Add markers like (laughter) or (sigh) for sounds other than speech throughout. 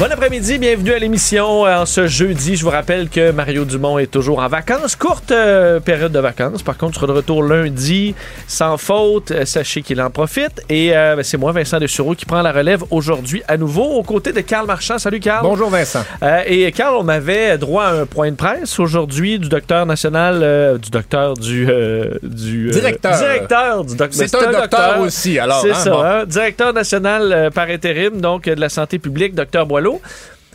Bon après-midi, bienvenue à l'émission en ce jeudi. Je vous rappelle que Mario Dumont est toujours en vacances, courte euh, période de vacances. Par contre, il sera de retour lundi sans faute. Euh, sachez qu'il en profite. Et euh, ben, c'est moi, Vincent Dessureau, qui prend la relève aujourd'hui à nouveau aux côtés de Carl Marchand. Salut Carl. Bonjour Vincent. et Carl, on avait droit à un point de presse aujourd'hui du docteur national, du docteur du... du directeur. Directeur du docteur. C'est un, docteur, aussi, alors. C'est hein, ça, hein. directeur national par intérim, donc de la santé publique, docteur Boileau.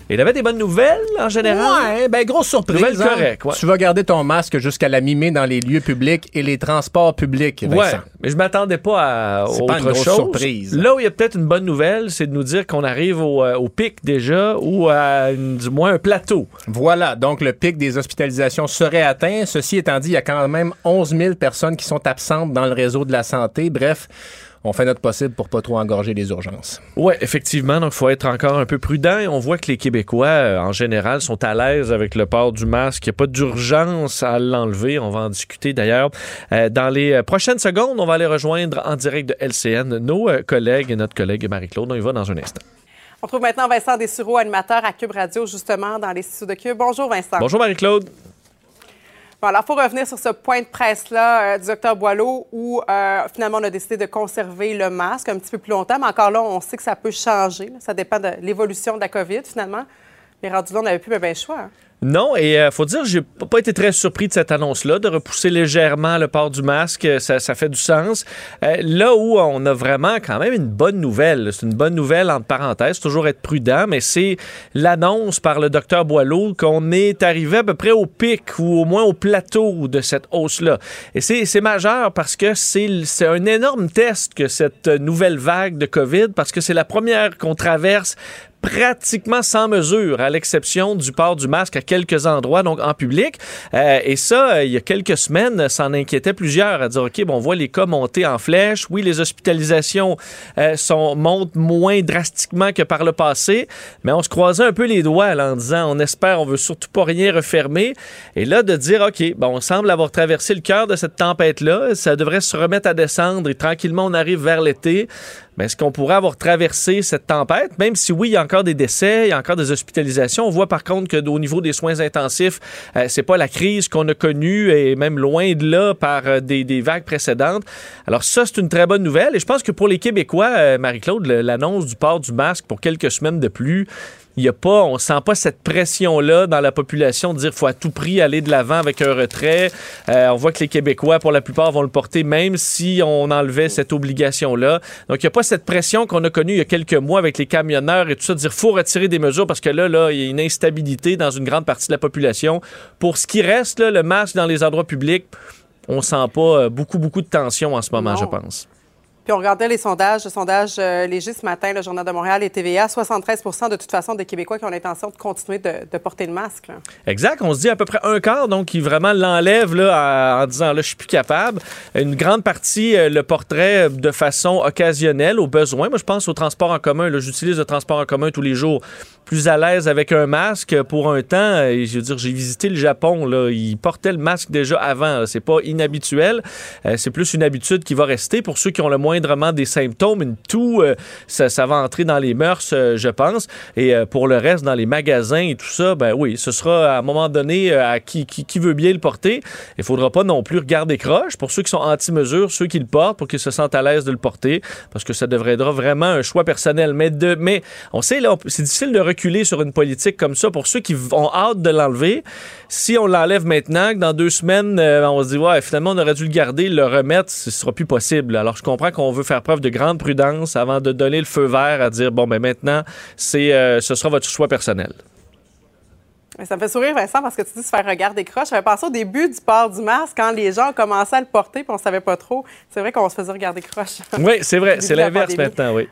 Il avait des bonnes nouvelles en général? Ouais, ben grosse surprise. Hein. Tu vas garder ton masque jusqu'à la mi dans les lieux publics et les transports publics. Vincent. Ouais, mais je m'attendais pas à autre pas une grosse chose. surprise. Là où il y a peut-être une bonne nouvelle, c'est de nous dire qu'on arrive au, euh, pic déjà ou à du moins un plateau. Voilà, donc le pic des hospitalisations serait atteint. Ceci étant dit, il y a quand même 11 000 personnes qui sont absentes dans le réseau de la santé. Bref, on fait notre possible pour pas trop engorger les urgences. Oui, effectivement. Donc, il faut être encore un peu prudent. on voit que les Québécois, euh, en général, sont à l'aise avec le port du masque. Il n'y a pas d'urgence à l'enlever. On va en discuter d'ailleurs. Euh, dans les euh, prochaines secondes, on va aller rejoindre en direct de LCN nos collègues et notre collègue Marie-Claude. On y va dans un instant. On trouve maintenant Vincent Dessureau, animateur à Cube Radio, justement, dans les studios de Cube. Bonjour, Vincent. Bonjour, Marie-Claude. Bon, alors, il faut revenir sur ce point de presse-là euh, du docteur Boileau où euh, finalement on a décidé de conserver le masque un petit peu plus longtemps, mais encore là, on sait que ça peut changer. Ça dépend de l'évolution de la COVID, finalement. Mais rendu là, on n'avait plus le ben choix. Hein. Non, et euh, faut dire, j'ai pas été très surpris de cette annonce-là, de repousser légèrement le port du masque, ça, ça fait du sens. Euh, là où on a vraiment quand même une bonne nouvelle, c'est une bonne nouvelle entre parenthèses, toujours être prudent, mais c'est l'annonce par le docteur Boileau qu'on est arrivé à peu près au pic ou au moins au plateau de cette hausse-là. Et c'est majeur parce que c'est un énorme test que cette nouvelle vague de COVID, parce que c'est la première qu'on traverse pratiquement sans mesure, à l'exception du port du masque à quelques endroits, donc en public. Euh, et ça, il y a quelques semaines, ça en inquiétait plusieurs à dire, OK, bon, on voit les cas monter en flèche. Oui, les hospitalisations euh, sont, montent moins drastiquement que par le passé, mais on se croisait un peu les doigts en disant, on espère, on veut surtout pas rien refermer. Et là, de dire, OK, bon, on semble avoir traversé le cœur de cette tempête-là, ça devrait se remettre à descendre et tranquillement, on arrive vers l'été. Mais est-ce qu'on pourrait avoir traversé cette tempête, même si oui, il y a encore des décès, il y a encore des hospitalisations. On voit par contre que au niveau des soins intensifs, euh, c'est pas la crise qu'on a connue et même loin de là par euh, des, des, vagues précédentes. Alors ça, c'est une très bonne nouvelle. Et je pense que pour les Québécois, euh, Marie-Claude, l'annonce du port du masque pour quelques semaines de plus, il y a pas, on sent pas cette pression-là dans la population de dire faut à tout prix aller de l'avant avec un retrait. Euh, on voit que les Québécois, pour la plupart, vont le porter même si on enlevait cette obligation-là. Donc, il n'y a pas cette pression qu'on a connue il y a quelques mois avec les camionneurs et tout ça, de dire faut retirer des mesures parce que là, là, il y a une instabilité dans une grande partie de la population. Pour ce qui reste, là, le masque dans les endroits publics, on sent pas euh, beaucoup, beaucoup de tension en ce moment, je pense. Puis on regardait les sondages, le sondage euh, léger ce matin, le Journal de Montréal et TVA, 73% de toute façon des Québécois qui ont l'intention de continuer de, porter le masque. Exact. On se dit à peu près un quart, donc, qui vraiment l'enlève là, en, disant là, je suis plus capable. Une grande partie euh, le porterait de façon occasionnelle, au besoin. Moi, je pense au transport en commun. J'utilise le transport en commun tous les jours plus à l'aise avec un masque pour un temps. Et je veux dire, j'ai visité le Japon, là, ils portaient le masque déjà avant. C'est pas inhabituel. Euh, c'est plus une habitude qui va rester pour ceux qui ont le moindrement des symptômes. Une toux, euh, ça, va entrer dans les mœurs, euh, je pense. Et pour le reste, dans les magasins et tout ça, ben oui, ce sera à un moment donné à qui, veut bien le porter. Il faudra pas non plus regarder croche pour ceux qui sont anti-mesures, ceux qui le portent, pour qu'ils se sentent à l'aise de le porter, parce que ça devrait être vraiment un choix personnel. Mais, de, mais on sait, là, c'est difficile de sur une politique comme ça pour ceux qui ont hâte de l'enlever. Si on l'enlève maintenant, que dans deux semaines, euh, on se dit, ouais, finalement, on aurait dû le garder, le remettre, ce sera plus possible. Alors, je comprends qu'on veut faire preuve de grande prudence avant de donner le feu vert à dire, bon, ben maintenant, c'est, euh, ce sera votre choix personnel. Ça me fait sourire, Vincent, parce que tu dis se faire regarder croche. J'avais pensé au début du port du masque, quand les gens commençaient à le porter puis on savait pas trop. C'est vrai qu'on se faisait regarder croche. Oui, c'est vrai. (laughs) C'est l'inverse maintenant, oui.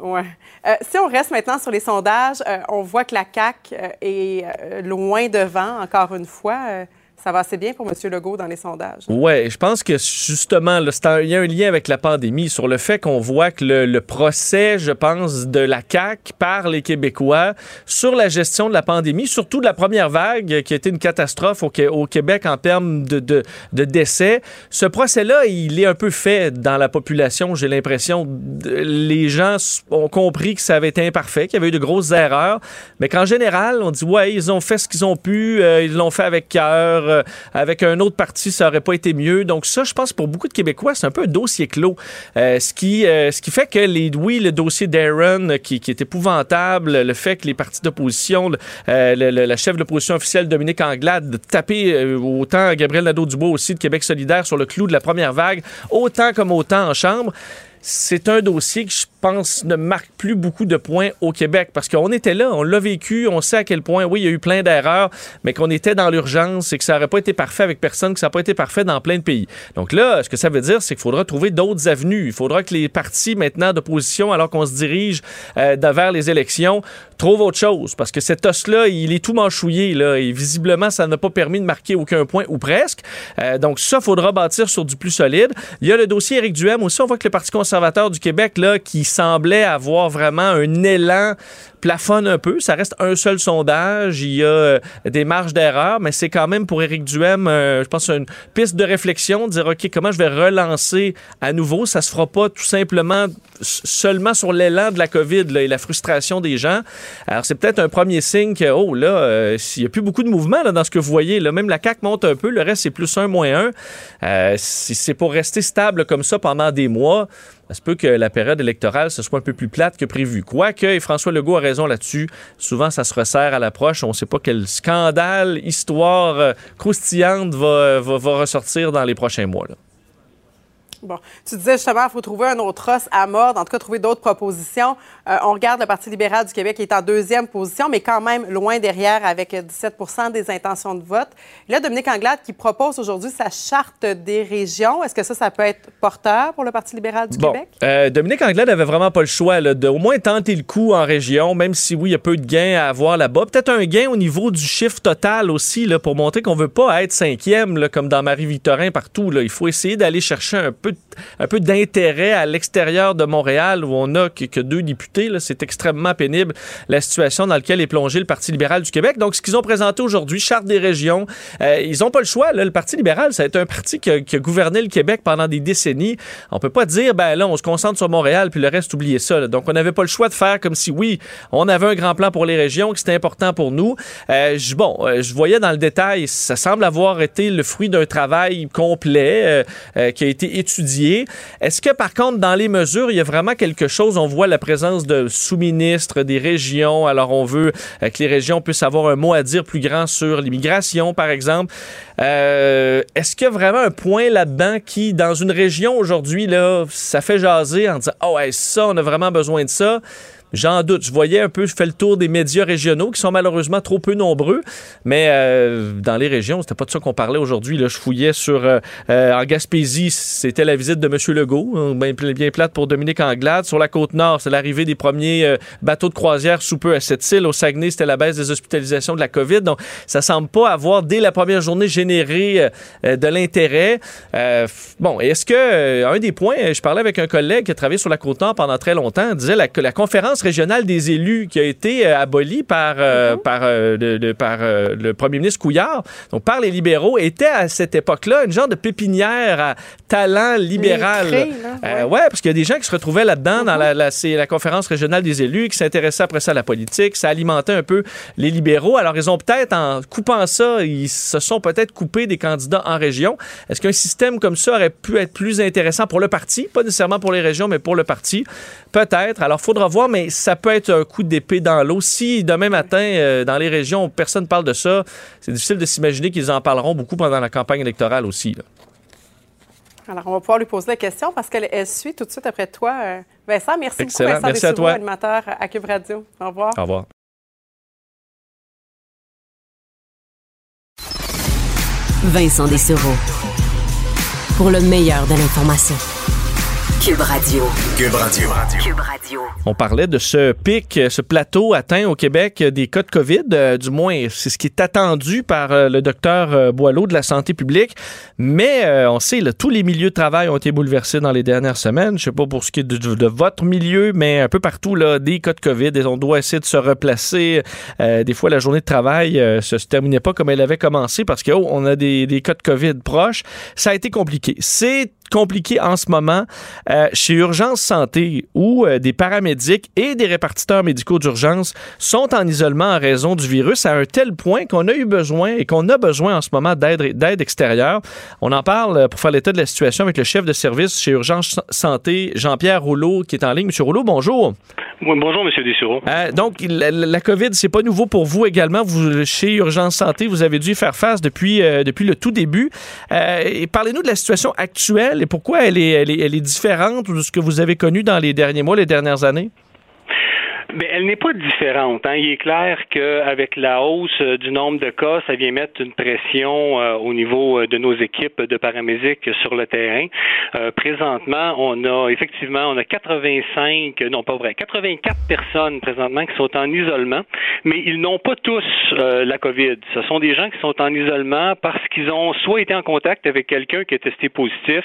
Ouais. Euh, si on reste maintenant sur les sondages, euh, on voit que la CAQ euh, est loin devant, encore une fois ça va assez bien pour M. Legault dans les sondages. Oui, je pense que justement, il y a un lien avec la pandémie sur le fait qu'on voit que le, procès, je pense, de la CAQ par les Québécois sur la gestion de la pandémie, surtout de la première vague qui a été une catastrophe au, Québec en termes de décès, ce procès-là, il est un peu fait dans la population, j'ai l'impression. Les gens ont compris que ça avait été imparfait, qu'il y avait eu de grosses erreurs, mais qu'en général, on dit, ouais, ils ont fait ce qu'ils ont pu, euh, ils l'ont fait avec cœur euh, avec un autre parti, ça aurait pas été mieux. Donc ça, je pense pour beaucoup de Québécois, c'est un peu un dossier clos. Euh, ce, qui, euh, ce qui fait que, les, oui, le dossier d'Aaron, qui, est épouvantable, le fait que les partis d'opposition, la chef de l'opposition officielle, Dominique Anglade, de taper autant Gabriel Nadeau-Dubois aussi de Québec solidaire sur le clou de la première vague, autant comme autant en Chambre, c'est un dossier que je pense, ne marque plus beaucoup de points au Québec parce qu'on était là, on l'a vécu, on sait à quel point, oui, il y a eu plein d'erreurs, mais qu'on était dans l'urgence et que ça n'aurait pas été parfait avec personne, que ça n'a pas été parfait dans plein de pays. Donc là, ce que ça veut dire, c'est qu'il faudra trouver d'autres avenues. Il faudra que les partis maintenant d'opposition, alors qu'on se dirige euh, vers les élections, trouvent autre chose parce que cet os-là, il est tout manchouillé là, et visiblement, ça n'a pas permis de marquer aucun point ou presque. Euh, donc ça, faudra bâtir sur du plus solide. Il y a le dossier Éric Duhem aussi. On voit que le Parti conservateur du Québec, là, qui semblait avoir vraiment un élan plafonne un peu. Ça reste un seul sondage. Il y a euh, des marges d'erreur, mais c'est quand même pour Éric Duhem, euh, je pense, une piste de réflexion, de dire, OK, comment je vais relancer à nouveau? Ça se fera pas tout simplement seulement sur l'élan de la COVID et la frustration des gens. Alors, c'est peut-être un premier signe que, oh là, euh, il n'y a plus beaucoup de mouvement là, dans ce que vous voyez. Même la CAQ monte un peu, le reste, c'est plus un, moins un. si c'est pour rester stable comme ça pendant des mois, ça se peut que la période électorale ce soit un peu plus plate que prévu. Quoique, François Legault a là-dessus, souvent ça se resserre à l'approche. On ne sait pas quel scandale, histoire euh, croustillante va, va, ressortir dans les prochains mois. Bon, tu disais justement, il faut trouver un autre os à mordre, en tout cas trouver d'autres propositions. Euh, on regarde le Parti libéral du Québec qui est en deuxième position, mais quand même loin derrière avec 17 des intentions de vote. là, Dominique Anglade qui propose aujourd'hui sa charte des régions. Est-ce que ça, ça peut être porteur pour le Parti libéral du Québec? Euh, Dominique Anglade avait vraiment pas le choix là, de au moins tenter le coup en région, même si oui, il y a peu de gains à avoir là-bas. Peut-être un gain au niveau du chiffre total aussi là, pour montrer qu'on veut pas être cinquième là, comme dans Marie-Victorin partout. Là. Il faut essayer d'aller chercher un peu peut un peu d'intérêt à l'extérieur de Montréal où on a que, deux députés. C'est extrêmement pénible la situation dans laquelle est plongé le Parti libéral du Québec. Donc, ce qu'ils ont présenté aujourd'hui, charte des régions, euh, ils n'ont pas le choix. Le Parti libéral, ça a été un parti qui a, gouverné le Québec pendant des décennies. On peut pas dire, ben là, on se concentre sur Montréal puis le reste, oubliez ça. Donc, on n'avait pas le choix de faire comme si, oui, on avait un grand plan pour les régions, que c'était important pour nous. Euh, bon, euh, je voyais dans le détail, ça semble avoir été le fruit d'un travail complet qui a été étudié est-ce que, par contre, dans les mesures, il y a vraiment quelque chose? On voit la présence de sous-ministres des régions. Alors, on veut euh, que les régions puissent avoir un mot à dire plus grand sur l'immigration, par exemple. Euh, est-ce qu'il y a vraiment un point là-dedans qui, dans une région aujourd'hui, là, ça fait jaser en disant, oh, ouais, ça, on a vraiment besoin de ça? J'en doute. Je voyais un peu, je fais le tour des médias régionaux qui sont malheureusement trop peu nombreux, mais euh, dans les régions, c'était pas de ça qu'on parlait aujourd'hui. Là, je fouillais sur euh, euh, en Gaspésie, c'était la visite de M. Legault, hein, bien, bien plate pour Dominique Anglade. Sur la côte nord, c'est l'arrivée des premiers bateaux de croisière sous peu à cette île. Au Saguenay, c'était la baisse des hospitalisations de la COVID. Donc, ça semble pas avoir dès la première journée généré de l'intérêt. bon, est-ce que un des points, je parlais avec un collègue qui a travaillé sur la côte nord pendant très longtemps, disait que la conférence régionale des élus qui a été euh, abolie par, euh, mm-hmm. par, euh, par le premier ministre Couillard, donc par les libéraux, était à cette époque-là une genre de pépinière à talent libéral. ouais. parce qu'il y a des gens qui se retrouvaient là-dedans dans la, mm-hmm. la, conférence régionale des élus, qui s'intéressaient après ça à la politique. Ça alimentait un peu les libéraux. Alors, ils ont peut-être, en coupant ça, ils se sont peut-être coupés des candidats en région. Est-ce qu'un système comme ça aurait pu être plus intéressant pour le parti? Pas nécessairement pour les régions, mais pour le parti. Peut-être. Alors, faudra voir, mais ça peut être un coup d'épée dans l'eau. Si demain matin, euh, dans les régions, personne ne parle de ça, c'est difficile de s'imaginer qu'ils en parleront beaucoup pendant la campagne électorale aussi. Alors, on va pouvoir lui poser la question parce qu'elle suit tout de suite après toi. Euh, Vincent, merci beaucoup, Vincent merci à toi. animateur à Cube Radio. Au revoir. Au revoir. Vincent Dessereau. Pour le meilleur de l'information. Cube Radio. Cube Radio. Cube Radio. On parlait de ce pic, ce plateau atteint au Québec des cas de COVID. Euh, du moins, c'est ce qui est attendu par euh, le docteur euh, Boileau de la santé publique. Mais on sait, là, tous les milieux de travail ont été bouleversés dans les dernières semaines. Je sais pas pour ce qui est de, votre milieu, mais un peu partout, là, des cas de COVID. Et on doit essayer de se replacer. des fois, la journée de travail se, se terminait pas comme elle avait commencé parce qu'on oh, a des, des cas de COVID proches. Ça a été compliqué. C'est compliqué en ce moment euh, chez Urgence Santé où euh, des paramédics et des répartiteurs médicaux d'urgence sont en isolement en raison du virus à un tel point qu'on a eu besoin et qu'on a besoin en ce moment d'aide extérieure. On en parle euh, pour faire l'état de la situation avec le chef de service chez Urgence Santé, Jean-Pierre Rouleau, qui est en ligne. Monsieur Rouleau, bonjour. Bonjour, Monsieur Dessureau. donc, la, COVID, c'est pas nouveau pour vous également. Vous, chez Urgence Santé, vous avez dû faire face depuis, depuis le tout début. Parlez-nous de la situation actuelle et pourquoi elle est, elle est différente de ce que vous avez connu dans les derniers mois, les dernières années? Mais elle n'est pas différente. Hein. Il est clair qu'avec la hausse euh, du nombre de cas, ça vient mettre une pression euh, au niveau euh, de nos équipes de paramédics sur le terrain. présentement, on a effectivement, on a 85, non pas vrai, 84 personnes présentement qui sont en isolement, mais ils n'ont pas tous la COVID. Ce sont des gens qui sont en isolement parce qu'ils ont soit été en contact avec quelqu'un qui est testé positif,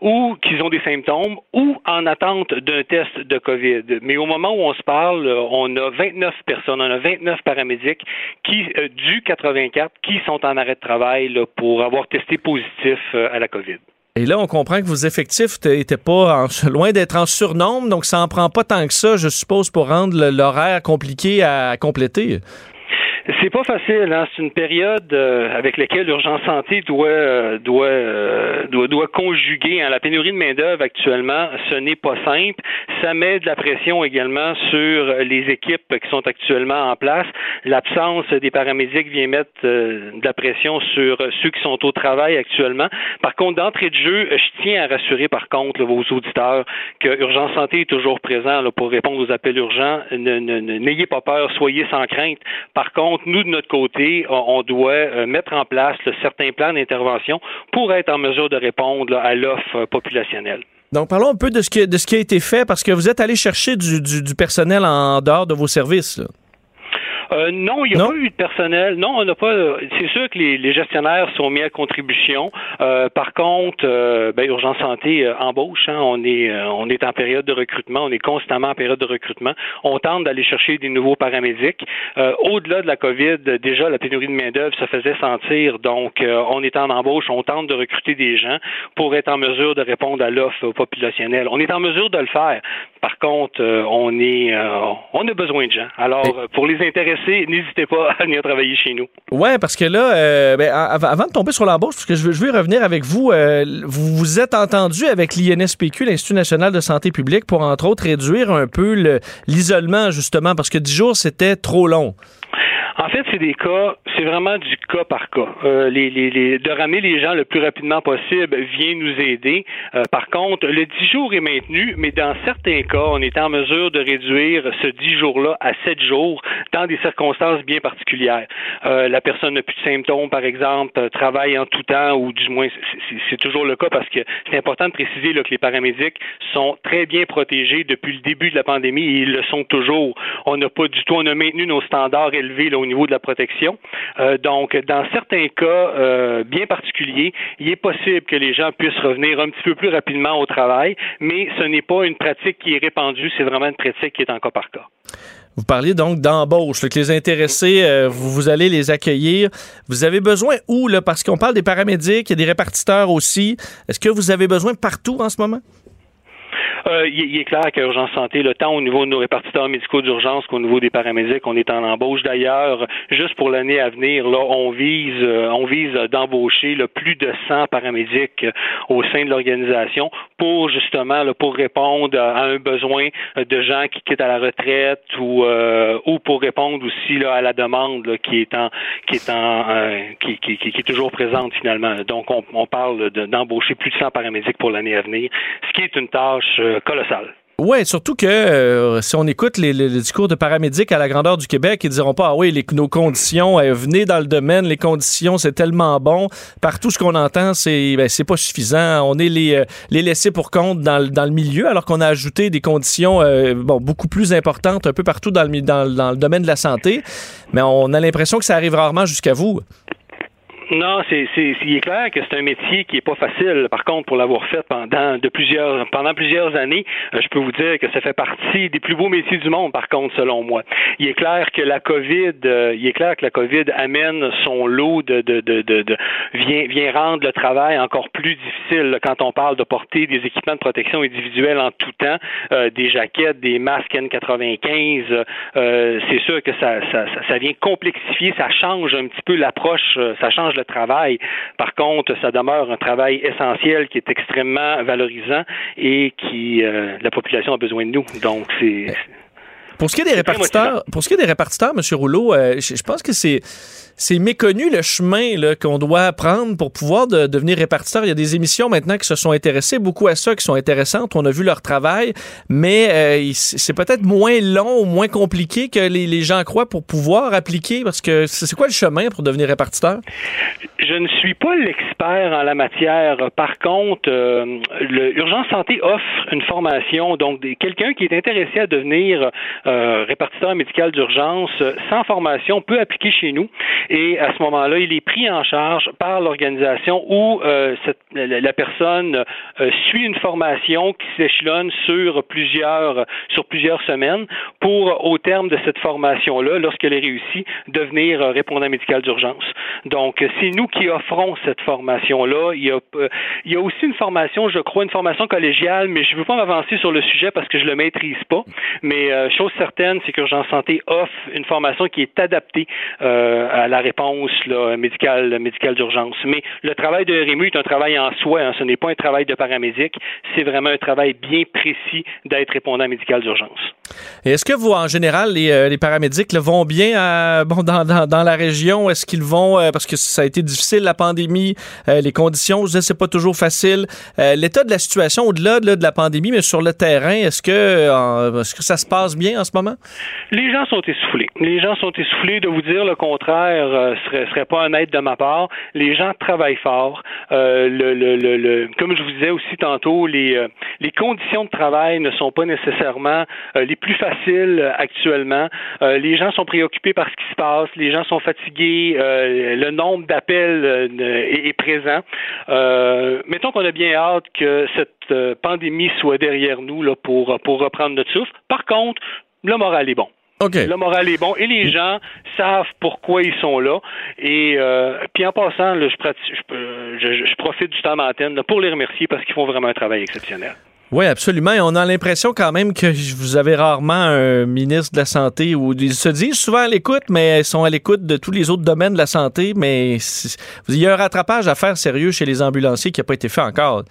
ou qu'ils ont des symptômes, ou en attente d'un test de COVID. Mais au moment où on se parle, on a 29 personnes, on a 29 paramédics qui, euh, du 84 qui sont en arrêt de travail pour avoir testé positif euh, à la COVID. Et là, on comprend que vos effectifs n'étaient pas (laughs) loin d'être en surnombre, donc ça n'en prend pas tant que ça, je suppose, pour rendre l'horaire compliqué à compléter. C'est pas facile, hein? C'est une période euh, avec laquelle l'urgence santé doit euh, doit, euh, doit doit conjuguer. Hein? La pénurie de main d'œuvre actuellement, ce n'est pas simple. Ça met de la pression également sur les équipes qui sont actuellement en place. L'absence des paramédics vient mettre de la pression sur ceux qui sont au travail actuellement. Par contre, d'entrée de jeu, je tiens à rassurer par contre vos auditeurs que Urgence Santé est toujours présent là, pour répondre aux appels urgents. N'ayez pas peur, soyez sans crainte. Par contre nous, de notre côté, on doit euh, mettre en place certains plans d'intervention pour être en mesure de répondre à l'offre populationnelle. Donc, parlons un peu de ce, qui, a été fait, parce que vous êtes allé chercher du, personnel en dehors de vos services. Euh, non, il n'y a pas eu de personnel. Non, on n'a pas. C'est sûr que les, gestionnaires sont mis à contribution. Euh, par contre, euh, ben, Urgence Santé euh, embauche. Hein. on est on est en période de recrutement. On est constamment en période de recrutement. On tente d'aller chercher des nouveaux paramédics. Au-delà de la COVID, déjà la pénurie de main d'œuvre se faisait sentir. Donc, on est en embauche. On tente de recruter des gens pour être en mesure de répondre à l'offre populationnelle. On est en mesure de le faire. Par contre, on est on a besoin de gens. Alors, pour les intéresser n'hésitez pas à venir travailler chez nous. Oui, parce que là, euh, ben, avant de tomber sur l'embauche, parce que je veux, je veux revenir avec vous, euh, vous vous êtes entendu avec l'INSPQ, l'Institut national de santé publique, pour entre autres réduire un peu l'isolement, justement, parce que 10 jours, c'était trop long. En fait, c'est des cas, c'est vraiment du cas par cas. Euh, les, les, les, de ramener les gens le plus rapidement possible vient nous aider. Euh, par contre, le 10 jours est maintenu, mais dans certains cas, on est en mesure de réduire ce 10 jours-là à 7 jours dans des circonstances bien particulières. Euh, la personne n'a plus de symptômes, par exemple, travaille en tout temps, ou du moins, c'est toujours le cas parce que c'est important de préciser là, que les paramédics sont très bien protégés depuis le début de la pandémie et ils le sont toujours. On n'a pas du tout, on a maintenu nos standards élevés là, au niveau de la protection. Euh, donc, dans certains cas euh, bien particuliers, il est possible que les gens puissent revenir un petit peu plus rapidement au travail, mais ce n'est pas une pratique qui est répandue, c'est vraiment une pratique qui est en cas par cas. Vous parliez donc d'embauche, que les intéressés, euh, vous, allez les accueillir. Vous avez besoin où, là, parce qu'on parle des paramédics, il des répartiteurs aussi. Est-ce que vous avez besoin partout en ce moment? Euh, il, est clair qu'à Urgence Santé, le temps au niveau de nos répartiteurs médicaux d'urgence qu'au niveau des paramédics, on est en embauche. D'ailleurs, juste pour l'année à venir, là, on vise, euh, on vise d'embaucher plus de 100 paramédics euh, au sein de l'organisation pour justement, là, pour répondre à un besoin de gens qui quittent à la retraite ou, ou pour répondre aussi là, à la demande qui est en, qui est en, qui, qui, qui, est toujours présente finalement. Donc, on, on parle d'embaucher plus de 100 paramédics pour l'année à venir, ce qui est une tâche colossal. Oui, surtout que euh, si on écoute les, discours de paramédics à la grandeur du Québec, ils diront pas Ah oui, les, nos conditions, euh, venez dans le domaine, les conditions, c'est tellement bon. Partout, ce qu'on entend, c'est ben, c'est pas suffisant. On est les, euh, les laissés pour compte dans, dans le milieu, alors qu'on a ajouté des conditions bon, beaucoup plus importantes un peu partout dans le, dans, dans le domaine de la santé. Mais on a l'impression que ça arrive rarement jusqu'à vous. Non, c'est, c'est, il est clair que c'est un métier qui est pas facile. Par contre, pour l'avoir fait pendant de plusieurs, pendant plusieurs années, euh, je peux vous dire que ça fait partie des plus beaux métiers du monde. Par contre, selon moi, il est clair que la COVID, euh, il est clair que la COVID amène son lot de, de, de, de, vient, vient rendre le travail encore plus difficile quand on parle de porter des équipements de protection individuelle en tout temps, euh, des jaquettes, des masques N95. c'est sûr que ça, ça, ça, vient complexifier, ça change un petit peu l'approche, ça change travail. Par contre, ça demeure un travail essentiel qui est extrêmement valorisant et qui euh, la population a besoin de nous. Donc, c'est pour ce qui est des répartiteurs, pour ce qui est des répartiteurs, M. Rouleau, euh, je, pense que c'est c'est méconnu le chemin qu'on doit prendre pour pouvoir devenir répartiteur. Il y a des émissions maintenant qui se sont intéressées beaucoup à ça, qui sont intéressantes. On a vu leur travail, mais euh, c'est peut-être moins long ou moins compliqué que les, gens croient pour pouvoir appliquer. Parce que c'est quoi le chemin pour devenir répartiteur? Je ne suis pas l'expert en la matière. Par contre, euh, l'Urgence Santé offre une formation. Donc, quelqu'un qui est intéressé à devenir euh, répartiteur médical d'urgence sans formation peut appliquer chez nous et à ce moment-là, il est pris en charge par l'organisation où euh, la, personne euh, suit une formation qui s'échelonne sur plusieurs sur plusieurs semaines pour, au terme de cette formation-là, lorsqu'elle est réussie, devenir euh, répondant médical d'urgence. Donc, c'est nous qui offrons cette formation-là. Il y a, il y a aussi une formation, je crois, une formation collégiale, mais je ne veux pas m'avancer sur le sujet parce que je le maîtrise pas. Mais chose certaine, c'est qu'Urgence Santé offre une formation qui est adaptée à la réponse médicale, médicale d'urgence. Mais le travail de RMU est un travail en soi. Hein. Ce n'est pas un travail de paramédic. C'est vraiment un travail bien précis d'être répondant médical d'urgence. Est-ce que vous, en général, les, euh, paramédics vont bien euh, bon, dans, dans, la région? Est-ce qu'ils vont, euh, parce que ça a été difficile, la pandémie, les conditions, je c'est pas toujours facile. L'état de la situation au-delà de, la pandémie, mais sur le terrain, est-ce que, est-ce que ça se passe bien en ce moment? Les gens sont essoufflés. Les gens sont essoufflés de vous dire le contraire euh, serait, serait pas honnête de ma part. Les gens travaillent fort. Euh, le, le, le, comme je vous disais aussi tantôt, les, euh, les conditions de travail ne sont pas nécessairement euh, les plus faciles actuellement. les gens sont préoccupés par ce qui se passe. Les gens sont fatigués. le nombre d'appels est, est, présent. mettons qu'on a bien hâte que cette pandémie soit derrière nous là, pour, pour reprendre notre souffle. Par contre, le moral est bon. Le moral est bon et les gens savent pourquoi ils sont là. Et euh, puis en passant, je, je, profite du temps d'antenne pour les remercier parce qu'ils font vraiment un travail exceptionnel. Oui, absolument. Et on a l'impression quand même que vous avez rarement un ministre de la Santé où ils se disent souvent à l'écoute, mais ils sont à l'écoute de tous les autres domaines de la santé. Mais il y a un rattrapage à faire sérieux chez les ambulanciers qui n'a pas été fait encore.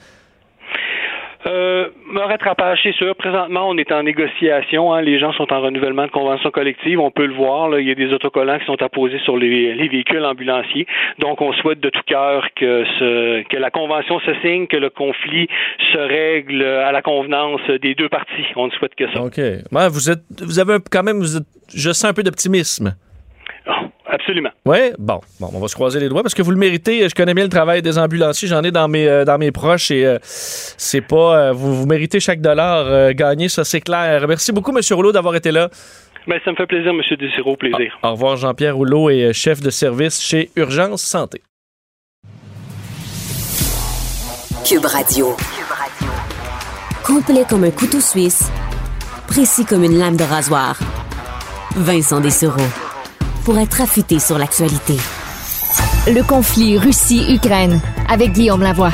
Euh, un rattrapage, c'est sûr. Présentement, on est en négociation. Hein. Les gens sont en renouvellement de convention collective. On peut le voir. Là. Il y a des autocollants qui sont apposés sur les, véhicules ambulanciers. Donc, on souhaite de tout cœur que, ce, que la convention se signe, que le conflit se règle à la convenance des deux parties. On ne souhaite que ça. OK. vous, êtes, vous avez quand même, vous êtes, je sens un peu d'optimisme. Absolument. Oui, bon, bon, on va se croiser les doigts parce que vous le méritez. Je connais bien le travail des ambulanciers, j'en ai dans mes, euh, dans mes proches et euh, c'est pas. Euh, vous, vous méritez chaque dollar gagné, ça c'est clair. Merci beaucoup, M. Rouleau, d'avoir été là. Ben, ça me fait plaisir, M. Desiro, plaisir. au revoir, Jean-Pierre Rouleau et chef de service chez Urgence Santé. Cube Radio. Cube Radio. Complet comme un couteau suisse, précis comme une lame de rasoir. Vincent Dessereau pour être affûté sur l'actualité. Le conflit Russie-Ukraine avec Guillaume Lavoie.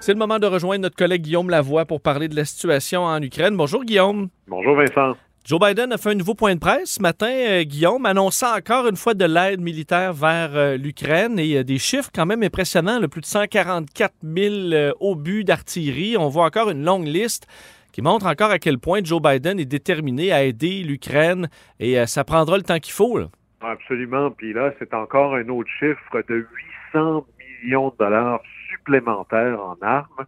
C'est le moment de rejoindre notre collègue Guillaume Lavoie pour parler de la situation en Ukraine. Bonjour Guillaume. Bonjour Vincent. Joe Biden a fait un nouveau point de presse ce matin, euh, Guillaume, annonçant encore une fois de l'aide militaire vers euh, l'Ukraine et des chiffres quand même impressionnants, le plus de 144 000 euh, obus d'artillerie. On voit encore une longue liste qui montre encore à quel point Joe Biden est déterminé à aider l'Ukraine et euh, ça prendra le temps qu'il faut. Absolument. Puis là, c'est encore un autre chiffre de 800 millions de dollars supplémentaires en armes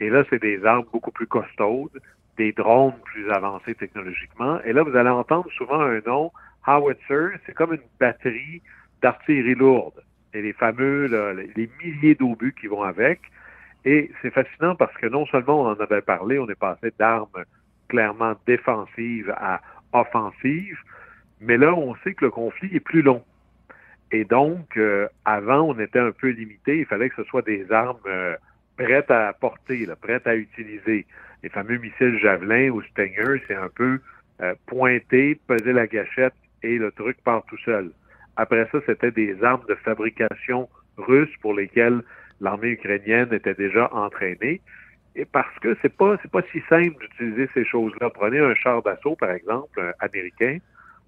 Et là, c'est des armes beaucoup plus costaudes, des drones plus avancés technologiquement. Et là, vous allez entendre souvent un nom, howitzer, c'est comme une batterie d'artillerie lourde. Et les fameux, les milliers d'obus qui vont avec. Et c'est fascinant parce que non seulement on en avait parlé, on est passé d'armes clairement défensives à offensives, mais là, on sait que le conflit est plus long. Et donc, euh, avant, on était un peu limité. Il fallait que ce soit des armes euh, prêtes à porter, prêtes à utiliser. Les fameux missiles Javelin ou Stinger, c'est un peu euh, pointer, peser la gâchette et le truc part tout seul. Après ça, c'était des armes de fabrication russe pour lesquelles l'armée ukrainienne était déjà entraînée. Et parce que c'est pas c'est pas si simple d'utiliser ces choses-là. Prenez un char d'assaut, par exemple, américain.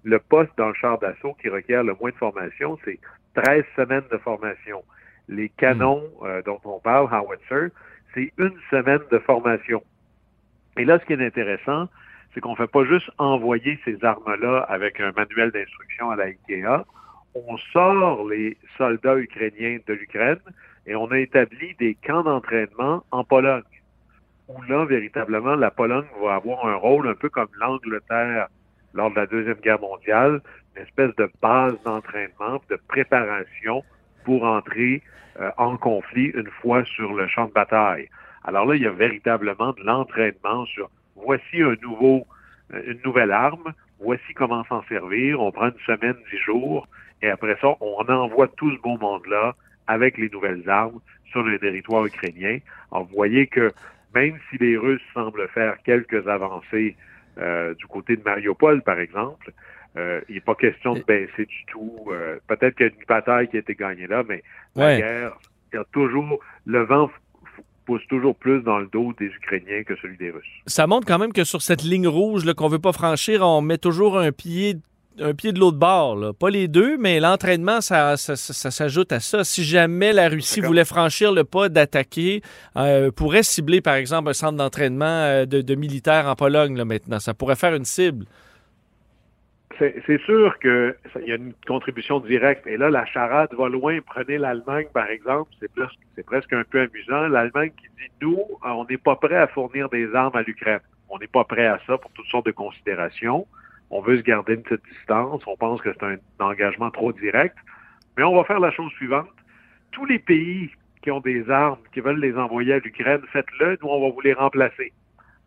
Le poste dans le char d'assaut qui requiert le moins de formation, c'est 13 semaines de formation. Les canons euh, dont on parle, Howitzer, c'est une semaine de formation. Et là, ce qui est intéressant, c'est qu'on ne fait pas juste envoyer ces armes-là avec un manuel d'instruction à la IKEA. On sort les soldats ukrainiens de l'Ukraine et on a établi des camps d'entraînement en Pologne, où là, véritablement, la Pologne va avoir un rôle un peu comme l'Angleterre lors de la Deuxième Guerre mondiale, une espèce de base d'entraînement, de préparation pour entrer euh, en conflit une fois sur le champ de bataille. Alors là, il y a véritablement de l'entraînement sur voici un nouveau, euh, une nouvelle arme, voici comment s'en servir, on prend une semaine, dix jours, et après ça, on envoie tout ce beau monde-là avec les nouvelles armes sur le territoire ukrainien. Alors, vous voyez que même si les Russes semblent faire quelques avancées euh, du côté de Mariupol, par exemple, euh, il n'est pas question de baisser du tout. Euh, peut-être qu'il y a une bataille qui a été gagnée là, mais la guerre, il y a toujours le vent pousse toujours plus dans le dos des Ukrainiens que celui des Russes. Ça montre quand même que sur cette ligne rouge qu'on ne veut pas franchir, on met toujours un pied un pied de l'autre bord. Pas les deux, mais l'entraînement, ça, ça, s'ajoute à ça. Si jamais la Russie voulait franchir le pas d'attaquer, euh, pourrait cibler, par exemple, un centre d'entraînement euh, de, militaires en Pologne là, maintenant. Ça pourrait faire une cible. C'est sûr qu'il y a une contribution directe. Et là, la charade va loin. Prenez l'Allemagne, par exemple. C'est presque un peu amusant. L'Allemagne qui dit, nous, on n'est pas prêt à fournir des armes à l'Ukraine. On n'est pas prêt à ça pour toutes sortes de considérations on veut se garder une petite distance, on pense que c'est un engagement trop direct, mais on va faire la chose suivante. Tous les pays qui ont des armes, qui veulent les envoyer à l'Ukraine, faites-le, nous, on va vous les remplacer.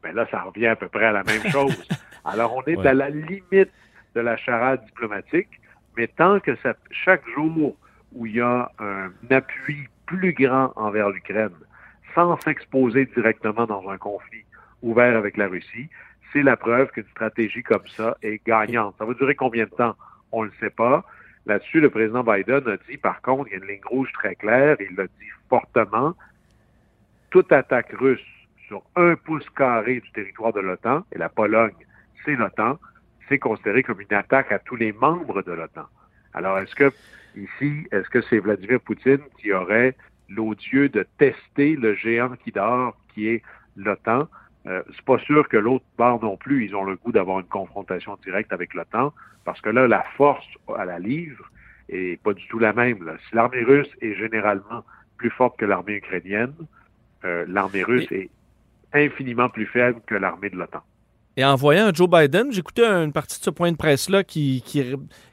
Mais là, ça revient à peu près à la même (laughs) chose. Alors, on est à la limite de la charade diplomatique, mais tant que ça, chaque jour où il y a un appui plus grand envers l'Ukraine, sans s'exposer directement dans un conflit ouvert avec la Russie, c'est la preuve qu'une stratégie comme ça est gagnante. Ça va durer combien de temps? On ne le sait pas. Là-dessus, le président Biden a dit, par contre, il y a une ligne rouge très claire, il l'a dit fortement, toute attaque russe sur un pouce carré du territoire de l'OTAN, et la Pologne, c'est l'OTAN, c'est considéré comme une attaque à tous les membres de l'OTAN. Alors, est-ce que, ici, est-ce que c'est Vladimir Poutine qui aurait l'odieux de tester le géant qui dort, qui est l'OTAN? Euh, c'est pas sûr que l'autre bord non plus, ils ont le goût d'avoir une confrontation directe avec l'OTAN, parce que là, la force à la livre est pas du tout la même. Si l'armée russe est généralement plus forte que l'armée ukrainienne, euh, l'armée russe est infiniment plus faible que l'armée de l'OTAN. Et en voyant Joe Biden, j'écoutais une partie de ce point de presse-là qui, qui,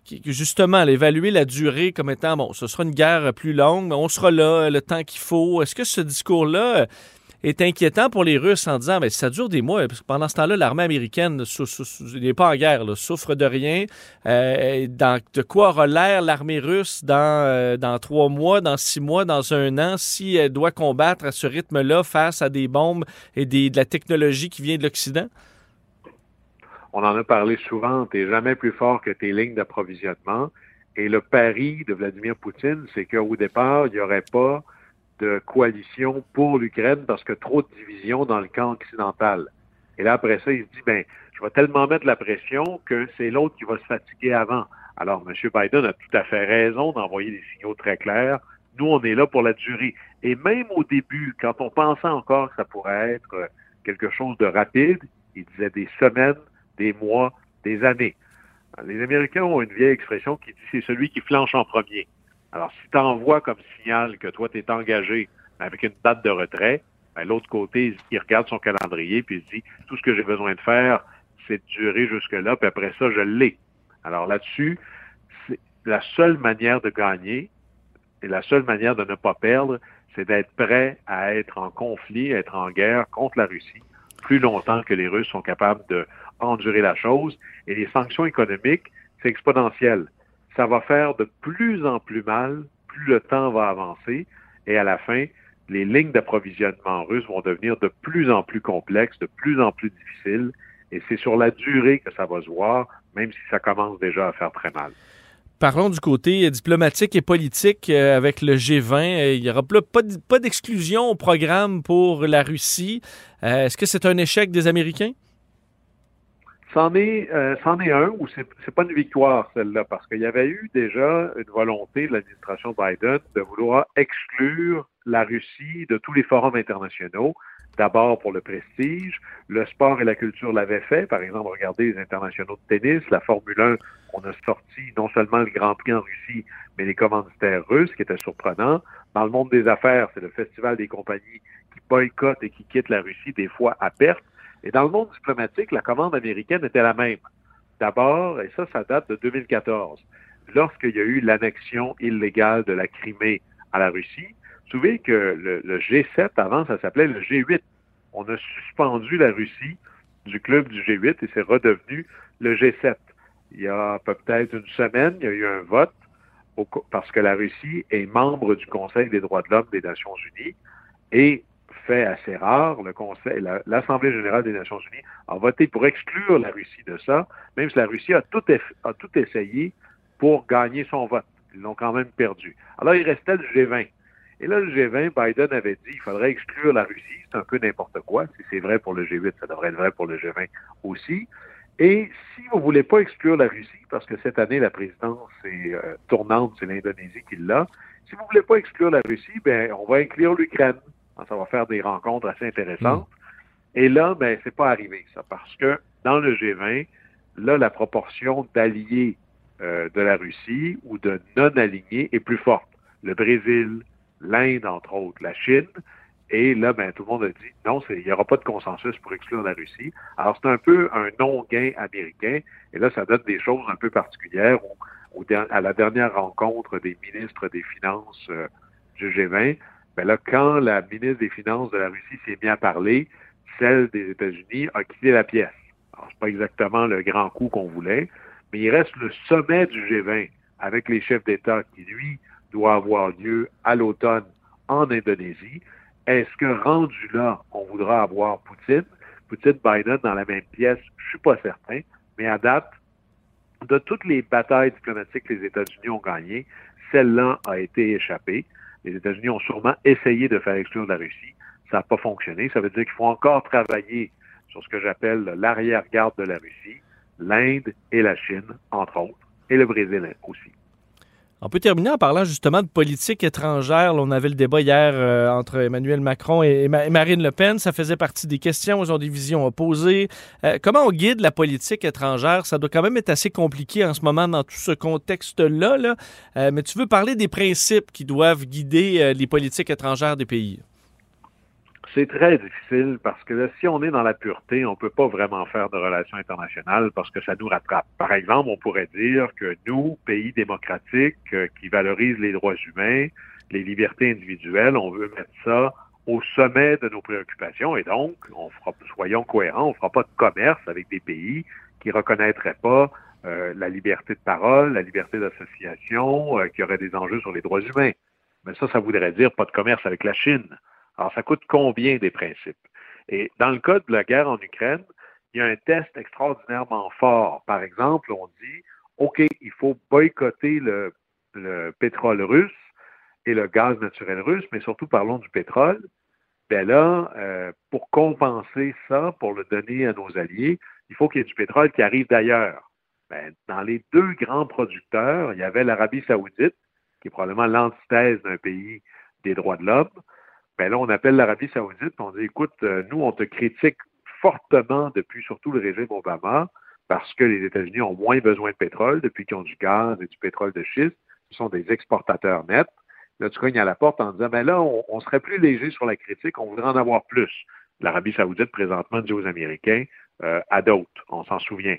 qui, justement, évalué la durée comme étant, bon, ce sera une guerre plus longue, mais on sera là le temps qu'il faut. Est-ce que ce discours-là est inquiétant pour les Russes en disant, mais ça dure des mois, parce que pendant ce temps-là, l'armée américaine n'est pas en guerre, souffre de rien. Euh, dans, de quoi aura l'air l'armée russe dans, euh, dans trois mois, dans six mois, dans un an, si elle doit combattre à ce rythme-là face à des bombes et des, de la technologie qui vient de l'Occident? On en a parlé souvent, tu n'es jamais plus fort que tes lignes d'approvisionnement. Et le pari de Vladimir Poutine, c'est qu'au départ, il n'y aurait pas de coalition pour l'Ukraine parce que trop de divisions dans le camp occidental. Et là, après ça, il se dit, ben, je vais tellement mettre la pression que c'est l'autre qui va se fatiguer avant. Alors, M. Biden a tout à fait raison d'envoyer des signaux très clairs. Nous, on est là pour la durée. Et même au début, quand on pensait encore que ça pourrait être quelque chose de rapide, il disait des semaines, des mois, des années. Les Américains ont une vieille expression qui dit c'est celui qui flanche en premier. Alors, si tu envoies comme signal que toi, tu es engagé avec une date de retrait, Ben, l'autre côté, il regarde son calendrier puis il dit tout ce que j'ai besoin de faire, c'est de durer jusque-là, puis après ça, je l'ai. Alors là-dessus, c'est la seule manière de gagner et la seule manière de ne pas perdre, c'est d'être prêt à être en conflit, à être en guerre contre la Russie plus longtemps que les Russes sont capables de la chose. Et les sanctions économiques, c'est exponentiel. Ça va faire de plus en plus mal, plus le temps va avancer. Et à la fin, les lignes d'approvisionnement russes vont devenir de plus en plus complexes, de plus en plus difficiles. Et c'est sur la durée que ça va se voir, même si ça commence déjà à faire très mal. Parlons du côté diplomatique et politique euh, avec le G20. Euh, il n'y aura pas d'exclusion au programme pour la Russie. Euh, est-ce que c'est un échec des Américains? C'en est, c'en est un ou c'est pas une victoire celle-là parce qu'il y avait eu déjà une volonté de l'administration Biden de vouloir exclure la Russie de tous les forums internationaux d'abord pour le prestige. Le sport et la culture l'avaient fait. Par exemple, regardez les internationaux de tennis, la Formule 1, on a sorti non seulement le Grand Prix en Russie, mais les commanditaires russes, qui était surprenant. Dans le monde des affaires, c'est le festival des compagnies qui boycottent et qui quittent la Russie, des fois à perte. Et dans le monde diplomatique, la commande américaine était la même. D'abord, et ça, ça date de 2014, lorsqu'il y a eu l'annexion illégale de la Crimée à la Russie, vous savez que le, G7, avant, ça s'appelait le G8. On a suspendu la Russie du club du G8 et c'est redevenu le G7. Il y a peut-être une semaine, il y a eu un vote parce que la Russie est membre du Conseil des droits de l'homme des Nations Unies et fait assez rare, le Conseil, l'Assemblée générale des Nations Unies a voté pour exclure la Russie de ça, même si la Russie a tout, a tout essayé pour gagner son vote. Ils l'ont quand même perdu. Alors, il restait le G20. Et là, le G20, Biden avait dit qu'il faudrait exclure la Russie. C'est un peu n'importe quoi. Si c'est vrai pour le G8, ça devrait être vrai pour le G20 aussi. Et si vous voulez pas exclure la Russie, parce que cette année, la présidence est euh, tournante, c'est l'Indonésie qui l'a, si vous voulez pas exclure la Russie, ben, on va inclure l'Ukraine. Ça va faire des rencontres assez intéressantes. Hmm. Et là, ben, c'est pas arrivé, ça, parce que dans le G20, là, la proportion d'alliés euh, de la Russie ou de non-alignés est plus forte. Le Brésil, l'Inde, entre autres, la Chine. Et là, ben, tout le monde a dit non, il n'y aura pas de consensus pour exclure la Russie. Alors, c'est un peu un non-gain américain. Et là, ça donne des choses un peu particulières. à la dernière rencontre des ministres des Finances euh, du G20, ben là, quand la ministre des Finances de la Russie s'est mise à parler, celle des États-Unis a quitté la pièce. Alors, c'est pas exactement le grand coup qu'on voulait, mais il reste le sommet du G20 avec les chefs d'État qui, lui, doit avoir lieu à l'automne en Indonésie. Est-ce que rendu là, on voudra avoir Poutine, Poutine, Biden dans la même pièce? Je suis pas certain, mais à date, de toutes les batailles diplomatiques que les États-Unis ont gagnées, celle-là a été échappée. Les États-Unis ont sûrement essayé de faire exclure la Russie. Ça n'a pas fonctionné. Ça veut dire qu'il faut encore travailler sur ce que j'appelle l'arrière-garde de la Russie, l'Inde et la Chine, entre autres, et le Brésil aussi. On peut terminer en parlant justement de politique étrangère. on avait le débat hier euh, entre Emmanuel Macron et, Marine Le Pen. Ça faisait partie des questions. Ils ont des visions opposées. Euh, comment on guide la politique étrangère? Ça doit quand même être assez compliqué en ce moment dans tout ce contexte-là. Là. Euh, mais tu veux parler des principes qui doivent guider les politiques étrangères des pays? C'est très difficile parce que si on est dans la pureté, on peut pas vraiment faire de relations internationales parce que ça nous rattrape. Par exemple, on pourrait dire que nous, pays démocratiques euh, qui valorisent les droits humains, les libertés individuelles, on veut mettre ça au sommet de nos préoccupations et donc, on fera, soyons cohérents, on fera pas de commerce avec des pays qui reconnaîtraient pas euh, la liberté de parole, la liberté d'association, euh, qui auraient des enjeux sur les droits humains. Mais ça, ça voudrait dire pas de commerce avec la Chine. Alors, ça coûte combien des principes? Et dans le cas de la guerre en Ukraine, il y a un test extraordinairement fort. Par exemple, on dit, OK, il faut boycotter le, pétrole russe et le gaz naturel russe, mais surtout parlons du pétrole. Ben là, euh, pour compenser ça, pour le donner à nos alliés, il faut qu'il y ait du pétrole qui arrive d'ailleurs. Ben, dans les deux grands producteurs, il y avait l'Arabie saoudite, qui est probablement l'antithèse d'un pays des droits de l'homme, ben là, on appelle l'Arabie saoudite, on dit, écoute, euh, nous, on te critique fortement depuis surtout le régime Obama, parce que les États-Unis ont moins besoin de pétrole depuis qu'ils ont du gaz et du pétrole de schiste. Ce sont des exportateurs nets. Là, tu cognes à la porte en disant, ben là, on, serait plus léger sur la critique, on voudrait en avoir plus. L'Arabie saoudite, présentement, dit aux Américains, euh, à d'autres, on s'en souvient.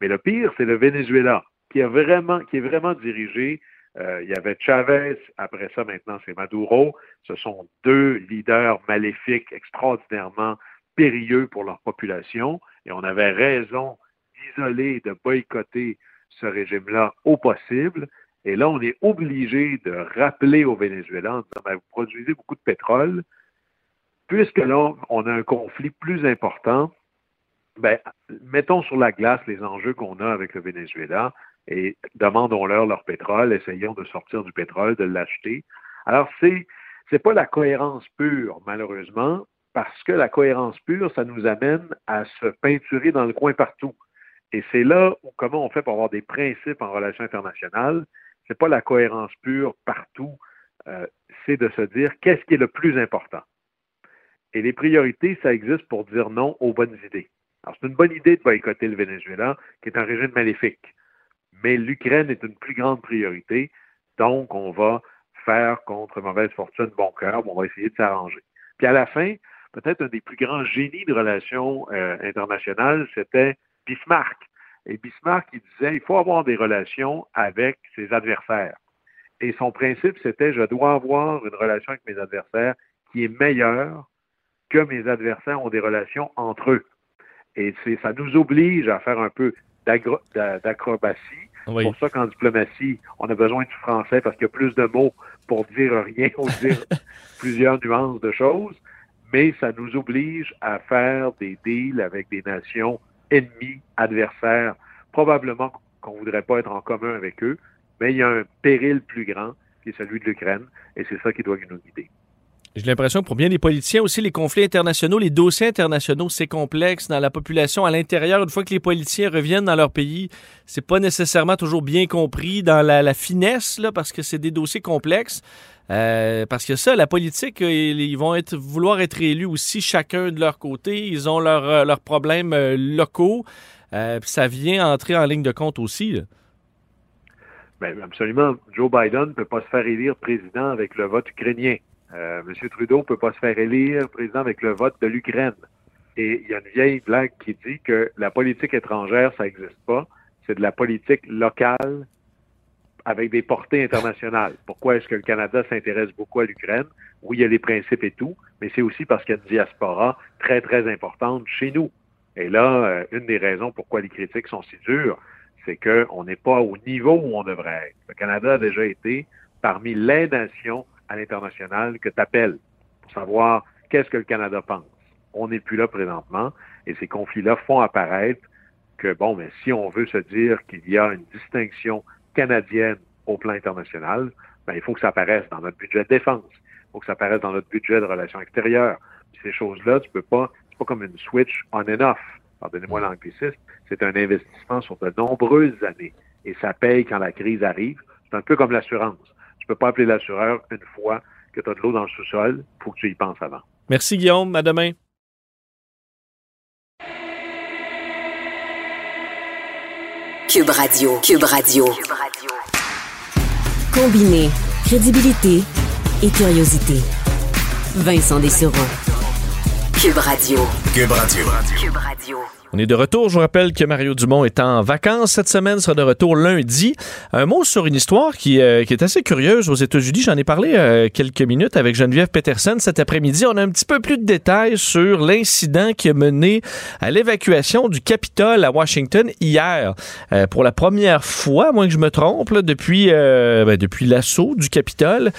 Mais le pire, c'est le Venezuela, qui, a vraiment, qui est vraiment dirigé. Euh, il y avait Chavez, après ça, maintenant, c'est Maduro. Ce sont deux leaders maléfiques extraordinairement périlleux pour leur population. Et on avait raison d'isoler, de boycotter ce régime-là au possible. Et là, on est obligé de rappeler au Venezuela en disant, ben, vous produisez beaucoup de pétrole. Puisque là, on a un conflit plus important, ben, mettons sur la glace les enjeux qu'on a avec le Venezuela et demandons-leur leur pétrole, essayons de sortir du pétrole, de l'acheter. Alors, c'est, c'est pas la cohérence pure, malheureusement, parce que la cohérence pure, ça nous amène à se peinturer dans le coin partout. Et c'est là où, comment on fait pour avoir des principes en relations internationales, c'est pas la cohérence pure partout, euh, c'est de se dire qu'est-ce qui est le plus important. Et les priorités, ça existe pour dire non aux bonnes idées. Alors, c'est une bonne idée de boycotter le Venezuela, qui est un régime maléfique. Mais l'Ukraine est une plus grande priorité, donc on va faire contre mauvaise fortune bon cœur, on va essayer de s'arranger. Puis à la fin, peut-être un des plus grands génies de relations euh, internationales, c'était Bismarck. Et Bismarck, il disait, il faut avoir des relations avec ses adversaires. Et son principe, c'était, je dois avoir une relation avec mes adversaires qui est meilleure que mes adversaires ont des relations entre eux. Et ça nous oblige à faire un peu d'acrobatie. C'est pour ça qu'en diplomatie, on a besoin du français parce qu'il y a plus de mots pour dire rien ou dire (laughs) plusieurs nuances de choses. Mais ça nous oblige à faire des deals avec des nations ennemis, adversaires, probablement qu'on ne voudrait pas être en commun avec eux, mais il y a un péril plus grand qui est celui de l'Ukraine, et c'est ça qui doit nous guider. J'ai l'impression que pour bien des politiciens aussi, les conflits internationaux, les dossiers internationaux, c'est complexe dans la population à l'intérieur. Une fois que les politiciens reviennent dans leur pays, c'est pas nécessairement toujours bien compris dans la, finesse, là, parce que c'est des dossiers complexes. Euh, parce que ça, la politique, euh, ils vont être, vouloir être élus aussi chacun de leur côté. Ils ont euh, leurs problèmes locaux. ça vient entrer en ligne de compte aussi. Bien, absolument. Joe Biden ne peut pas se faire élire président avec le vote ukrainien. Euh, M. Trudeau ne peut pas se faire élire président avec le vote de l'Ukraine. Et il y a une vieille blague qui dit que la politique étrangère, ça n'existe pas. C'est de la politique locale avec des portées internationales. Pourquoi est-ce que le Canada s'intéresse beaucoup à l'Ukraine? Oui, il y a les principes et tout, mais c'est aussi parce qu'il y a une diaspora très, très importante chez nous. Et là, euh, une des raisons pourquoi les critiques sont si dures, c'est qu'on n'est pas au niveau où on devrait être. Le Canada a déjà été parmi les nations à l'international que tu appelles pour savoir qu'est-ce que le Canada pense. On n'est plus là présentement et ces conflits-là font apparaître que, bon, mais si on veut se dire qu'il y a une distinction canadienne au plan international, ben, il faut que ça apparaisse dans notre budget de défense. Il faut que ça apparaisse dans notre budget de relations extérieures. Puis ces choses-là, tu peux pas, c'est pas comme une switch on and off. Pardonnez-moi l'anglicisme. C'est un investissement sur de nombreuses années. Et ça paye quand la crise arrive. C'est un peu comme l'assurance. Tu peux pas appeler l'assureur une fois que tu as de l'eau dans le sous-sol. Il faut que tu y penses avant. Merci, Guillaume. À demain. Cube Radio. Cube Radio. Cube Radio. Combiner crédibilité et curiosité. Vincent Dessureau. Cube Radio. Cube Radio. Cube Radio. On est de retour. Je vous rappelle que Mario Dumont est en vacances cette semaine, sera de retour lundi. Un mot sur une histoire qui, euh, est assez curieuse aux États-Unis. J'en ai parlé euh, quelques minutes avec Geneviève Peterson cet après-midi. On a un petit peu plus de détails sur l'incident qui a mené à l'évacuation du Capitole à Washington hier. Euh, pour la première fois, moins que je me trompe, depuis, ben, depuis l'assaut du Capitole,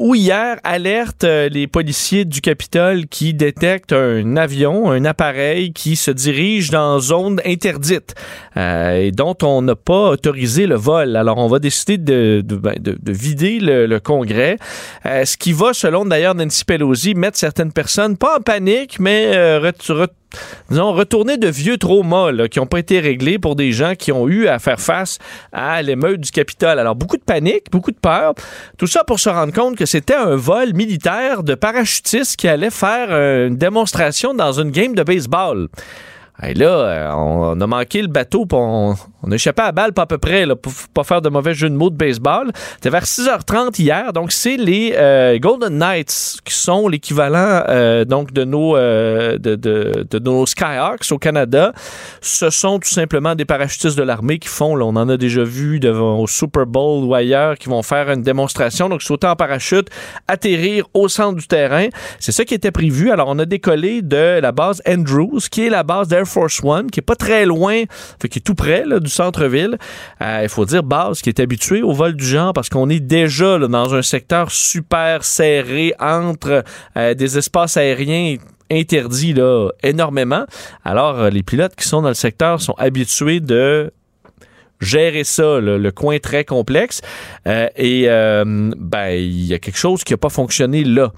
où hier alerte les policiers du Capitole qui détectent un avion, un appareil qui se dirige dans zone interdite euh, et dont on n'a pas autorisé le vol. Alors, on va décider de, de, ben, vider le, Congrès, euh, ce qui va, selon d'ailleurs Nancy Pelosi, mettre certaines personnes, pas en panique, mais euh, retourner de vieux traumas qui n'ont pas été réglés pour des gens qui ont eu à faire face à l'émeute du Capitole. Alors, beaucoup de panique, beaucoup de peur. Tout ça pour se rendre compte que c'était un vol militaire de parachutistes qui allait faire une démonstration dans une game de baseball. Et là, euh, on a manqué le bateau, on, on a échappé à balle pas à peu près, là, pour pas faire de mauvais jeu de mots de baseball. C'était vers 6h30 hier, donc c'est les euh, Golden Knights qui sont l'équivalent euh, donc de nos, euh, de, de, nos Skyhawks au Canada. Ce sont tout simplement des parachutistes de l'armée qui font, là, on en a déjà vu devant, au Super Bowl ou ailleurs, qui vont faire une démonstration, donc sauter en parachute, atterrir au centre du terrain. C'est ça qui était prévu. Alors on a décollé de la base Andrews, qui est la base d'Air Force One, qui est pas très loin, fait qui est tout près là, du centre-ville. Euh, il faut dire base qui est habitué au vol du genre parce qu'on est déjà dans un secteur super serré entre euh, des espaces aériens interdits là, énormément. Alors, euh, les pilotes qui sont dans le secteur sont habitués de gérer ça, le coin très complexe. et ben, il y a quelque chose qui n'a pas fonctionné là.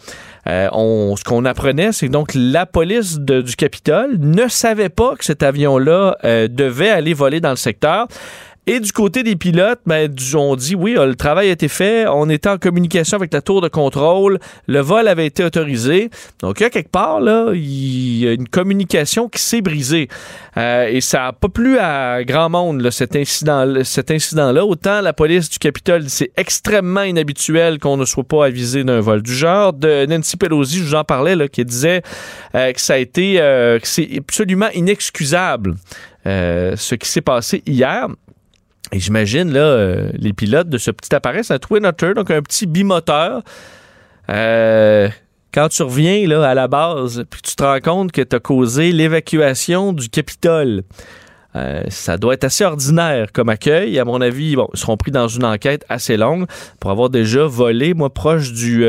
on, ce qu'on apprenait, c'est donc la police du Capitole ne savait pas que cet avion-là devait aller voler dans le secteur. Et du côté des pilotes, ben, on dit oui, le travail a été fait, on était en communication avec la tour de contrôle, le vol avait été autorisé. Donc, quelque part, là, il y a une communication qui s'est brisée. Euh, et ça n'a pas plu à grand monde, là, cet incident-là. Cet incident. Autant la police du Capitole, c'est extrêmement inhabituel qu'on ne soit pas avisé d'un vol du genre. De Nancy Pelosi, je vous en parlais, là, qui disait euh, que ça a été, euh, que c'est absolument inexcusable. ce qui s'est passé hier. Et j'imagine, là, euh, les pilotes de ce petit appareil, c'est un Twin Otter, donc un petit bimoteur. Euh, quand tu reviens là, à la base, puis tu te rends compte que tu as causé l'évacuation du Capitole, euh, ça doit être assez ordinaire comme accueil. À mon avis, bon, ils seront pris dans une enquête assez longue pour avoir déjà volé, moi, proche du,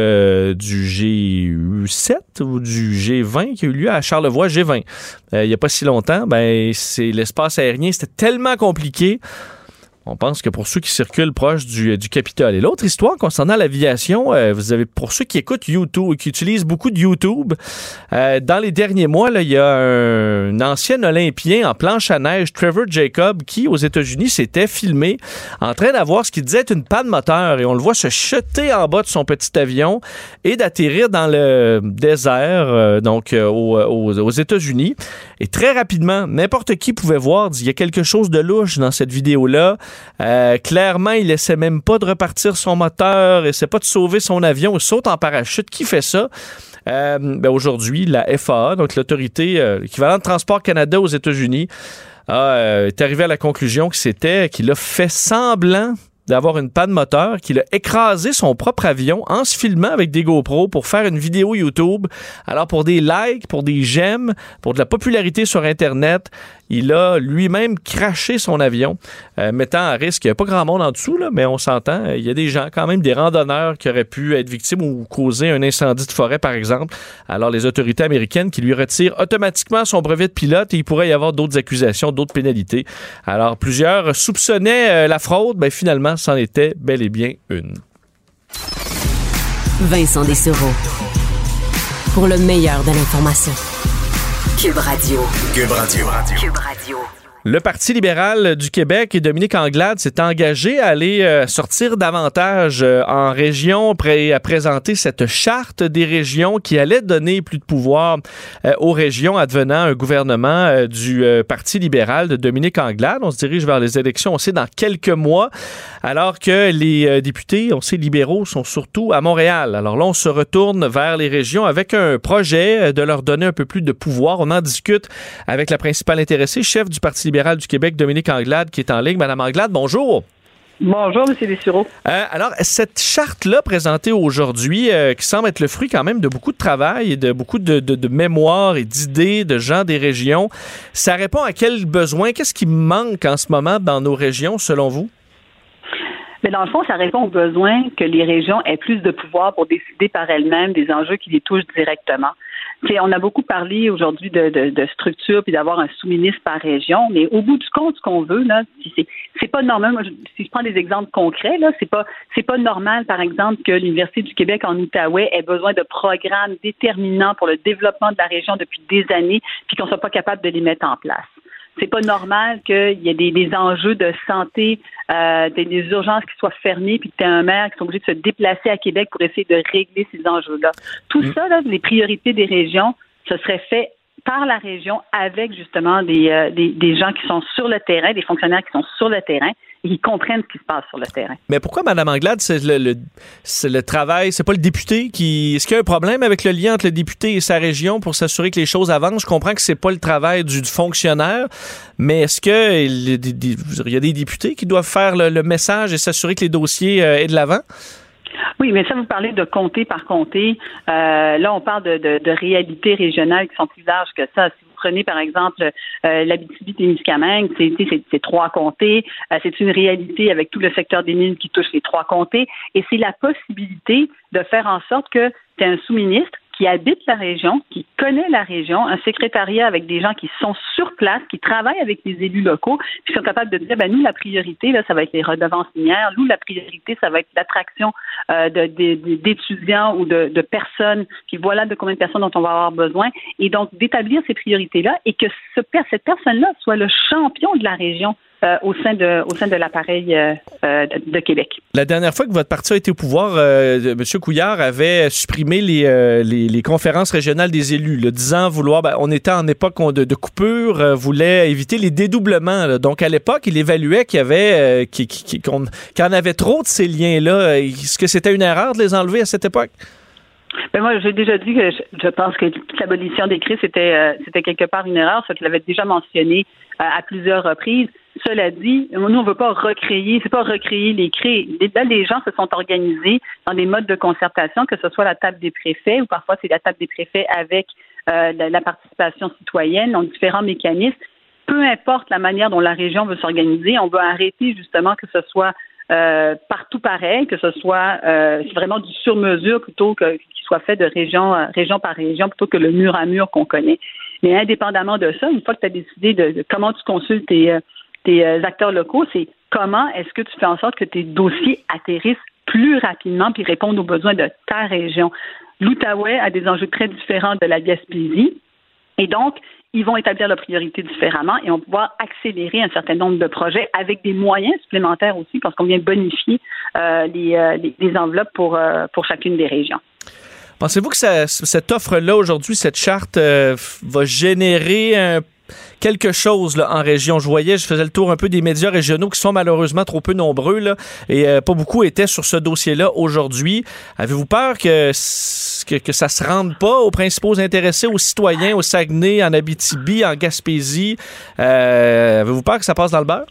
du G7 ou du G20 qui a eu lieu à Charlevoix, G20. il n'y a pas si longtemps, ben, c'est l'espace aérien, c'était tellement compliqué. On pense que pour ceux qui circulent proche du, du Capitole. Et l'autre histoire concernant l'aviation, euh, vous avez pour ceux qui écoutent YouTube, qui utilisent beaucoup de YouTube, euh, dans les derniers mois, il y a un, ancien Olympien en planche à neige, Trevor Jacob, qui aux États-Unis s'était filmé en train d'avoir ce qu'il disait être une panne moteur et on le voit se jeter en bas de son petit avion et d'atterrir dans le désert, euh, donc aux, aux États-Unis. Et très rapidement, n'importe qui pouvait voir, il y a quelque chose de louche dans cette vidéo-là. Euh, clairement, il essaie même pas de repartir son moteur, il essaie pas de sauver son avion, il saute en parachute. Qui fait ça? Euh, ben aujourd'hui, la FAA, donc l'autorité euh, équivalente de Transport Canada aux États-Unis, est arrivé à la conclusion que c'était qu'il a fait semblant d'avoir une panne moteur, qu'il a écrasé son propre avion en se filmant avec des GoPro pour faire une vidéo YouTube. Alors pour des likes, pour des j'aime, pour de la popularité sur Internet, il a lui-même craché son avion, euh, mettant à risque, il n'y a pas grand monde en dessous, là, mais on s'entend, il y a des gens, quand même, des randonneurs qui auraient pu être victimes ou causer un incendie de forêt, par exemple. Alors, les autorités américaines qui lui retirent automatiquement son brevet de pilote et il pourrait y avoir d'autres accusations, d'autres pénalités. Alors, plusieurs soupçonnaient euh, la fraude, ben finalement, c'en était bel et bien une. Vincent Dessereau. Pour le meilleur de l'information. Cube Radio. Cube Radio. Cube Radio. Le Parti libéral du Québec et Dominique Anglade s'est engagé à aller euh, sortir davantage euh, en région, à présenter cette charte des régions qui allait donner plus de pouvoir euh, aux régions advenant un gouvernement du Parti libéral de Dominique Anglade. On se dirige vers les élections, on sait, dans quelques mois, alors que les députés, on sait, libéraux sont surtout à Montréal. Alors là, on se retourne vers les régions avec un projet de leur donner un peu plus de pouvoir. On en discute avec la principale intéressée, chef du Parti libéral du Québec, Dominique Anglade, qui est en ligne. Madame Anglade, bonjour. Bonjour, M. Dessureau. Euh, alors, cette charte-là présentée aujourd'hui, euh, qui semble être le fruit quand même de beaucoup de travail et de beaucoup de, de, mémoire et d'idées de gens des régions, ça répond à quel besoin? Qu'est-ce qui manque en ce moment dans nos régions, selon vous? Mais dans le fond, ça répond au besoin que les régions aient plus de pouvoir pour décider par elles-mêmes des enjeux qui les touchent directement on a beaucoup parlé aujourd'hui de, de, de, structure puis d'avoir un sous-ministre par région, mais au bout du compte, ce qu'on veut, là, c'est pas normal. Moi, si je prends des exemples concrets, là, c'est pas c'est pas normal, par exemple, que l'Université du Québec en Outaouais ait besoin de programmes déterminants pour le développement de la région depuis des années, puis qu'on soit pas capable de les mettre en place c'est pas normal qu'il y ait des, enjeux de santé, euh, des, urgences qui soient fermées, puis que tu un maire qui soit obligé de se déplacer à Québec pour essayer de régler ces enjeux-là. Tout mm. ça, là, les priorités des régions, ce serait fait par la région avec justement des, euh, des, des, gens qui sont sur le terrain, des fonctionnaires qui sont sur le terrain et qui comprennent ce qui se passe sur le terrain. Mais pourquoi, Mme Anglade, c'est le, le, le, travail, c'est pas le député qui. Est-ce qu'il y a un problème avec le lien entre le député et sa région pour s'assurer que les choses avancent? Je comprends que c'est pas le travail du, fonctionnaire, mais est-ce qu'il y a des députés qui doivent faire le, message et s'assurer que les dossiers euh, aient de l'avant? Oui, mais ça, vous parlez de comté par comté. Euh, là, on parle de, de, de, réalités régionales qui sont plus larges que ça. Si par exemple, euh, l'Abitibi-Témiscamingue, c'est trois comtés. Euh, c'est une réalité avec tout le secteur des mines qui touche les trois comtés. Et c'est la possibilité de faire en sorte que tu un sous-ministre qui habite la région, qui connaît la région, un secrétariat avec des gens qui sont sur place, qui travaillent avec les élus locaux, qui sont capables de dire, ben nous, la priorité, là, ça va être les redevances minières, nous, la priorité, ça va être l'attraction euh, d'étudiants ou de, personnes, puis voilà de combien de personnes dont on va avoir besoin, et donc d'établir ces priorités-là et que ce, cette personne-là soit le champion de la région. Euh, au sein de au sein de l'appareil euh, euh, de, Québec. La dernière fois que votre parti a été au pouvoir, M. Couillard avait supprimé les, les, conférences régionales des élus, le disant vouloir, ben, on était en époque de, de coupure, voulait éviter les dédoublements. Donc à l'époque, il évaluait qu'il y avait qu'on en avait trop de ces liens-là. Est-ce que c'était une erreur de les enlever à cette époque? Ben moi, j'ai déjà dit que je, pense que l'abolition des CRI, c'était c'était quelque part une erreur, ce qu'il avait déjà mentionné à plusieurs reprises. Cela dit, nous, on ne veut pas recréer, c'est pas recréer les crés. Là, les gens se sont organisés dans des modes de concertation, que ce soit la table des préfets ou parfois c'est la table des préfets avec euh, la, participation citoyenne, donc différents mécanismes. Peu importe la manière dont la région veut s'organiser, on veut arrêter justement que ce soit euh, partout pareil, que ce soit euh, vraiment du sur-mesure plutôt que qu'il soit fait de région, région par région plutôt que le mur à mur qu'on connaît. Mais indépendamment de ça, une fois que tu as décidé de, comment tu consultes tes, tes euh, acteurs locaux, c'est comment est-ce que tu fais en sorte que tes dossiers atterrissent plus rapidement puis répondent aux besoins de ta région? L'Outaouais a des enjeux très différents de la Gaspésie. Et donc, ils vont établir leurs priorités différemment et on va pouvoir accélérer un certain nombre de projets avec des moyens supplémentaires aussi parce qu'on vient bonifier euh, euh, les, enveloppes pour, pour chacune des régions. Pensez-vous que cette offre-là aujourd'hui, cette charte, va générer un quelque chose en région. Je voyais, je faisais le tour un peu des médias régionaux qui sont malheureusement trop peu nombreux et euh, pas beaucoup étaient sur ce dossier-là aujourd'hui. Avez-vous peur que, que, que, ça se rende pas aux principaux intéressés, aux citoyens, aux Saguenay, en Abitibi, en Gaspésie? Euh, avez-vous peur que ça passe dans le beurre?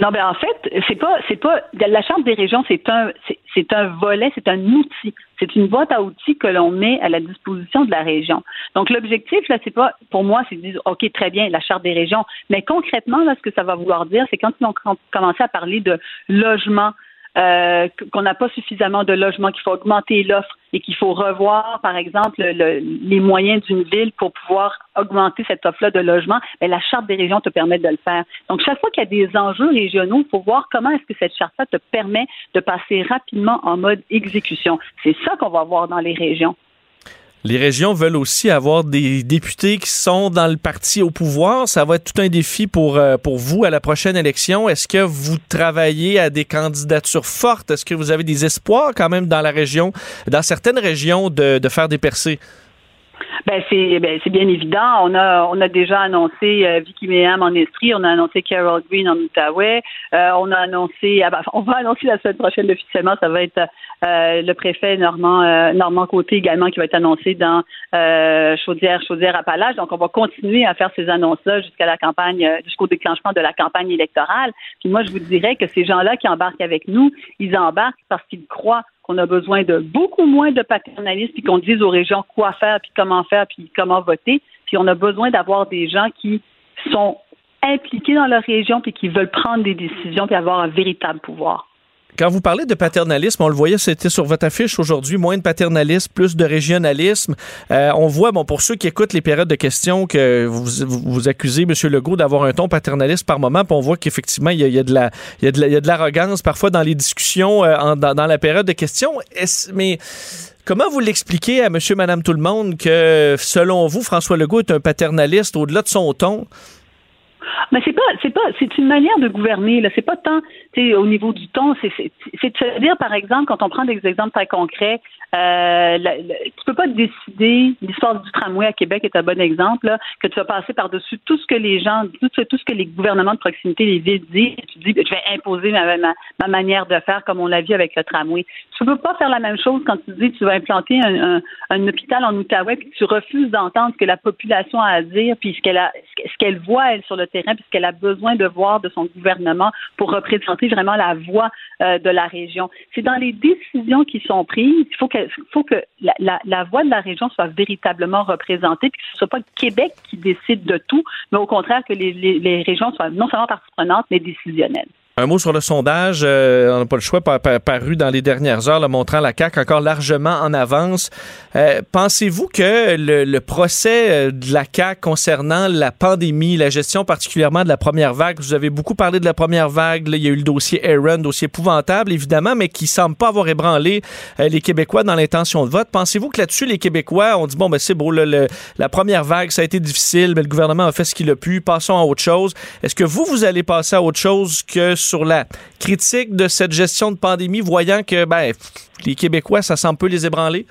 Non, ben en fait, c'est pas, c'est pas la charte des régions, c'est un, c'est un volet, c'est un outil, c'est une boîte à outils que l'on met à la disposition de la région. Donc l'objectif là, c'est pas, pour moi, c'est de dire, ok, très bien, la charte des régions, mais concrètement là, ce que ça va vouloir dire, c'est quand ils ont commencé à parler de logement, euh, qu'on n'a pas suffisamment de logements, qu'il faut augmenter l'offre et qu'il faut revoir, par exemple, les moyens d'une ville pour pouvoir augmenter cette offre-là de logement, bien, la charte des régions te permet de le faire. Donc, chaque fois qu'il y a des enjeux régionaux, il faut voir comment est-ce que cette charte-là te permet de passer rapidement en mode exécution. C'est ça qu'on va voir dans les régions. Les régions veulent aussi avoir des députés qui sont dans le parti au pouvoir. Ça va être tout un défi pour, euh, pour vous à la prochaine élection. Est-ce que vous travaillez à des candidatures fortes? Est-ce que vous avez des espoirs quand même dans la région, dans certaines régions, de, de faire des percées? Ben c'est ben, c'est bien évident. On a on a déjà annoncé euh, Vicky Meham en Estrie, on a annoncé Carol Green en Outaouais, euh, on a annoncé ah ben, on va annoncer la semaine prochaine officiellement, ça va être euh, le préfet Normand euh, Normand Côté également qui va être annoncé dans Chaudière Chaudière Appalaches. Donc on va continuer à faire ces annonces là jusqu'à la campagne jusqu'au déclenchement de la campagne électorale. Puis moi je vous dirais que ces gens-là qui embarquent avec nous, ils embarquent parce qu'ils croient qu'on a besoin de beaucoup moins de paternalisme, puis qu'on dise aux régions quoi faire, puis comment faire, puis comment voter. Puis on a besoin d'avoir des gens qui sont impliqués dans leur région, puis qui veulent prendre des décisions, puis avoir un véritable pouvoir. Quand vous parlez de paternalisme, on le voyait, c'était sur votre affiche aujourd'hui, moins de paternalisme, plus de régionalisme. Euh, on voit, bon, pour ceux qui écoutent les périodes de questions, que vous, vous, accusez M. Legault d'avoir un ton paternaliste par moment, puis on voit qu'effectivement, il, y a, de la, il y a de l'arrogance parfois dans les discussions euh, dans, la période de questions. Mais Comment vous l'expliquez à monsieur, madame, tout le monde que, selon vous, François Legault est un paternaliste au-delà de son ton? Mais c'est pas, c'est pas, c'est une manière de gouverner. Là, c'est pas tant, au niveau du ton. C'est, c'est, de dire, par exemple, quand on prend des exemples très concrets, euh, la, la, tu peux pas décider. L'histoire du tramway à Québec est un bon exemple. Là, que tu vas passer par-dessus tout ce que les gens, tout ce, tout ce que les gouvernements de proximité, les villes disent. Tu dis, je vais imposer ma, ma, ma manière de faire comme on l'a vu avec le tramway. Tu peux pas faire la même chose quand tu dis, tu vas implanter un, un, hôpital en Outaouais, puis tu refuses d'entendre ce que la population a à dire, puis ce qu'elle ce qu'elle voit elle sur le terrain, puis ce qu'elle a besoin de voir de son gouvernement pour représenter vraiment la voix euh, de la région. C'est dans les décisions qui sont prises, il faut que, la, voix de la région soit véritablement représentée, puis que ce soit pas Québec qui décide de tout, mais au contraire que les, les, les régions soient non seulement partie prenante, mais décisionnelles. Un mot sur le sondage, euh, on n'a pas le choix, par, par, paru dans les dernières heures, là, montrant la CAQ encore largement en avance. Euh, Pensez-vous que le, le, procès de la CAQ concernant la pandémie, la gestion particulièrement de la première vague, vous avez beaucoup parlé de la première vague, là, il y a eu le dossier Aaron, dossier épouvantable évidemment, mais qui semble pas avoir ébranlé euh, les Québécois dans l'intention de vote. Pensez-vous que là-dessus, les Québécois ont dit, bon, ben c'est beau, le, le, la première vague, ça a été difficile, mais le gouvernement a fait ce qu'il a pu, passons à autre chose. Est-ce que vous, vous allez passer à autre chose que sur la critique de cette gestion de pandémie, voyant que ben, les Québécois, ça semble peu les ébranler?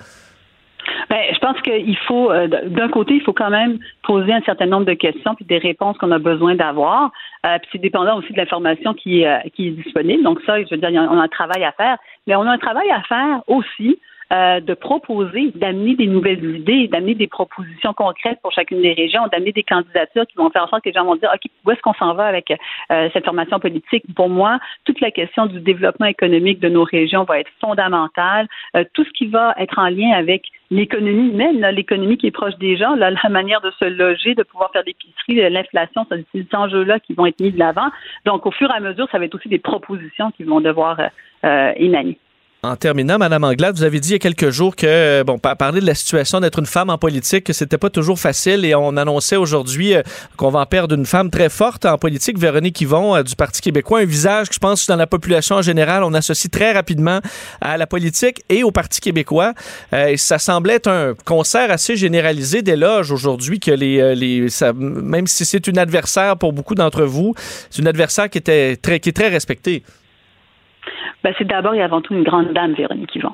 Ben, je pense qu'il faut, euh, d'un côté, il faut quand même poser un certain nombre de questions puis des réponses qu'on a besoin d'avoir. Euh, puis c'est dépendant aussi de l'information qui, euh, qui est disponible. Donc ça, je veux dire, on a un travail à faire, mais on a un travail à faire aussi euh, de proposer, d'amener des nouvelles idées, d'amener des propositions concrètes pour chacune des régions, d'amener des candidatures qui vont faire en sorte que les gens vont dire, OK, où est-ce qu'on s'en va avec euh, cette formation politique? Pour moi, toute la question du développement économique de nos régions va être fondamentale. Euh, tout ce qui va être en lien avec l'économie humaine, l'économie qui est proche des gens, là, la manière de se loger, de pouvoir faire l'épicerie, l'inflation, c'est ces enjeux-là qui vont être mis de l'avant. Donc, au fur et à mesure, ça va être aussi des propositions qui vont devoir euh, émaner. En terminant, Madame Anglade, vous avez dit il y a quelques jours que, bon, parler de la situation d'être une femme en politique, que c'était pas toujours facile et on annonçait aujourd'hui euh, qu'on va en perdre une femme très forte en politique, Véronique Yvon euh, du Parti québécois, un visage que je pense dans la population en général, on associe très rapidement à la politique et au Parti québécois. Euh, et ça semblait être un concert assez généralisé d'éloges aujourd'hui que les, les ça, même si c'est une adversaire pour beaucoup d'entre vous, c'est une adversaire qui était très, qui est très respectée. Ben, c'est d'abord et avant tout une grande dame, Véronique Yvon.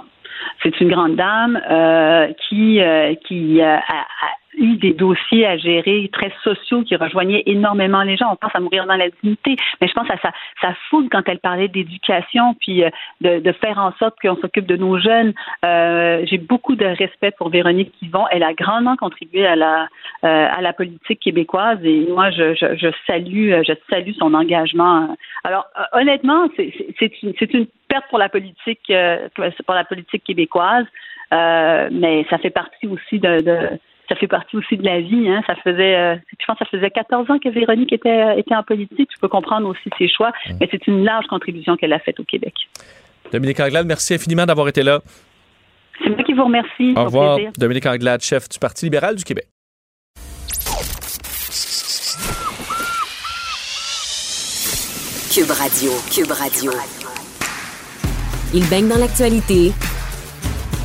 C'est une grande dame euh, qui, euh, qui euh, a, a, eu des dossiers à gérer très sociaux qui rejoignaient énormément les gens. On pense à mourir dans la dignité, mais je pense à sa, sa quand elle parlait d'éducation, puis de, de, faire en sorte qu'on s'occupe de nos jeunes. J'ai beaucoup de respect pour Véronique Yvon. Elle a grandement contribué à la, à la politique québécoise et moi, je, je, je, salue, je salue son engagement. Alors, honnêtement, c'est une, une perte pour la politique, euh, pour la politique québécoise, euh, mais ça fait partie aussi de, de, ça fait partie aussi de la vie. Hein. Ça faisait, euh, je pense, que ça faisait 14 ans que Véronique était, était en politique. Je peux comprendre aussi ses choix, mmh. mais c'est une large contribution qu'elle a faite au Québec. Dominique Anglade, merci infiniment d'avoir été là. C'est moi qui vous remercie. Au revoir. Dominique Anglade, chef du Parti libéral du Québec. Cube Radio, Cube Radio. Il baigne dans l'actualité.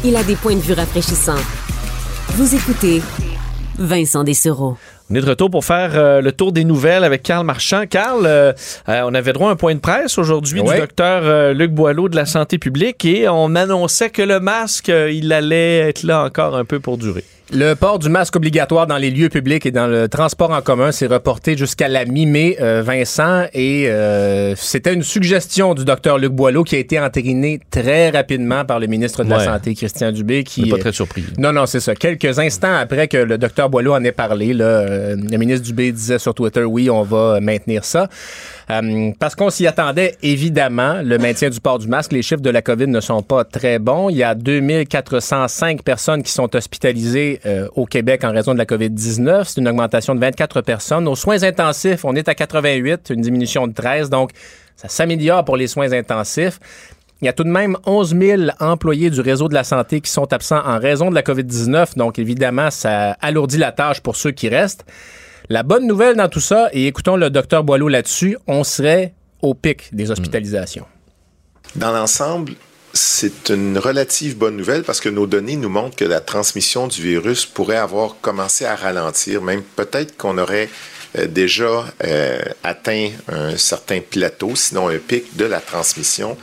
Il a des points de vue rafraîchissants. Vous écoutez Vincent Dessereau. On est de retour pour faire euh, le tour des nouvelles avec Carl Marchand. Carl, euh, euh, on avait droit à un point de presse aujourd'hui ouais. du docteur Luc Boileau de la santé publique et on annonçait que le masque, il allait être là encore un peu pour durer. Le port du masque obligatoire dans les lieux publics et dans le transport en commun s'est reporté jusqu'à la mi-mai, euh, Vincent, et euh, c'était une suggestion du docteur Luc Boileau qui a été entérinée très rapidement par le ministre de la. Santé, Christian Dubé. Qui n'est pas très surpris. Non, non, c'est ça. Quelques instants après que le docteur Boileau en ait parlé, là, euh, le ministre Dubé disait sur Twitter, oui, on va maintenir ça. Euh, parce qu'on s'y attendait, évidemment, le maintien du port du masque. Les chiffres de la COVID ne sont pas très bons. Il y a 2405 personnes qui sont hospitalisées euh, au Québec en raison de la COVID-19. C'est une augmentation de 24 personnes. Aux soins intensifs, on est à 88, une diminution de 13. Donc, ça s'améliore pour les soins intensifs. Il y a tout de même 11 000 employés du réseau de la santé qui sont absents en raison de la COVID-19. Donc, évidemment, ça alourdit la tâche pour ceux qui restent. La bonne nouvelle dans tout ça, et écoutons le docteur Boileau là-dessus, on serait au pic des hospitalisations. Dans l'ensemble, c'est une relative bonne nouvelle parce que nos données nous montrent que la transmission du virus pourrait avoir commencé à ralentir, même peut-être qu'on aurait euh, déjà euh, atteint un certain plateau, sinon un pic de la transmission.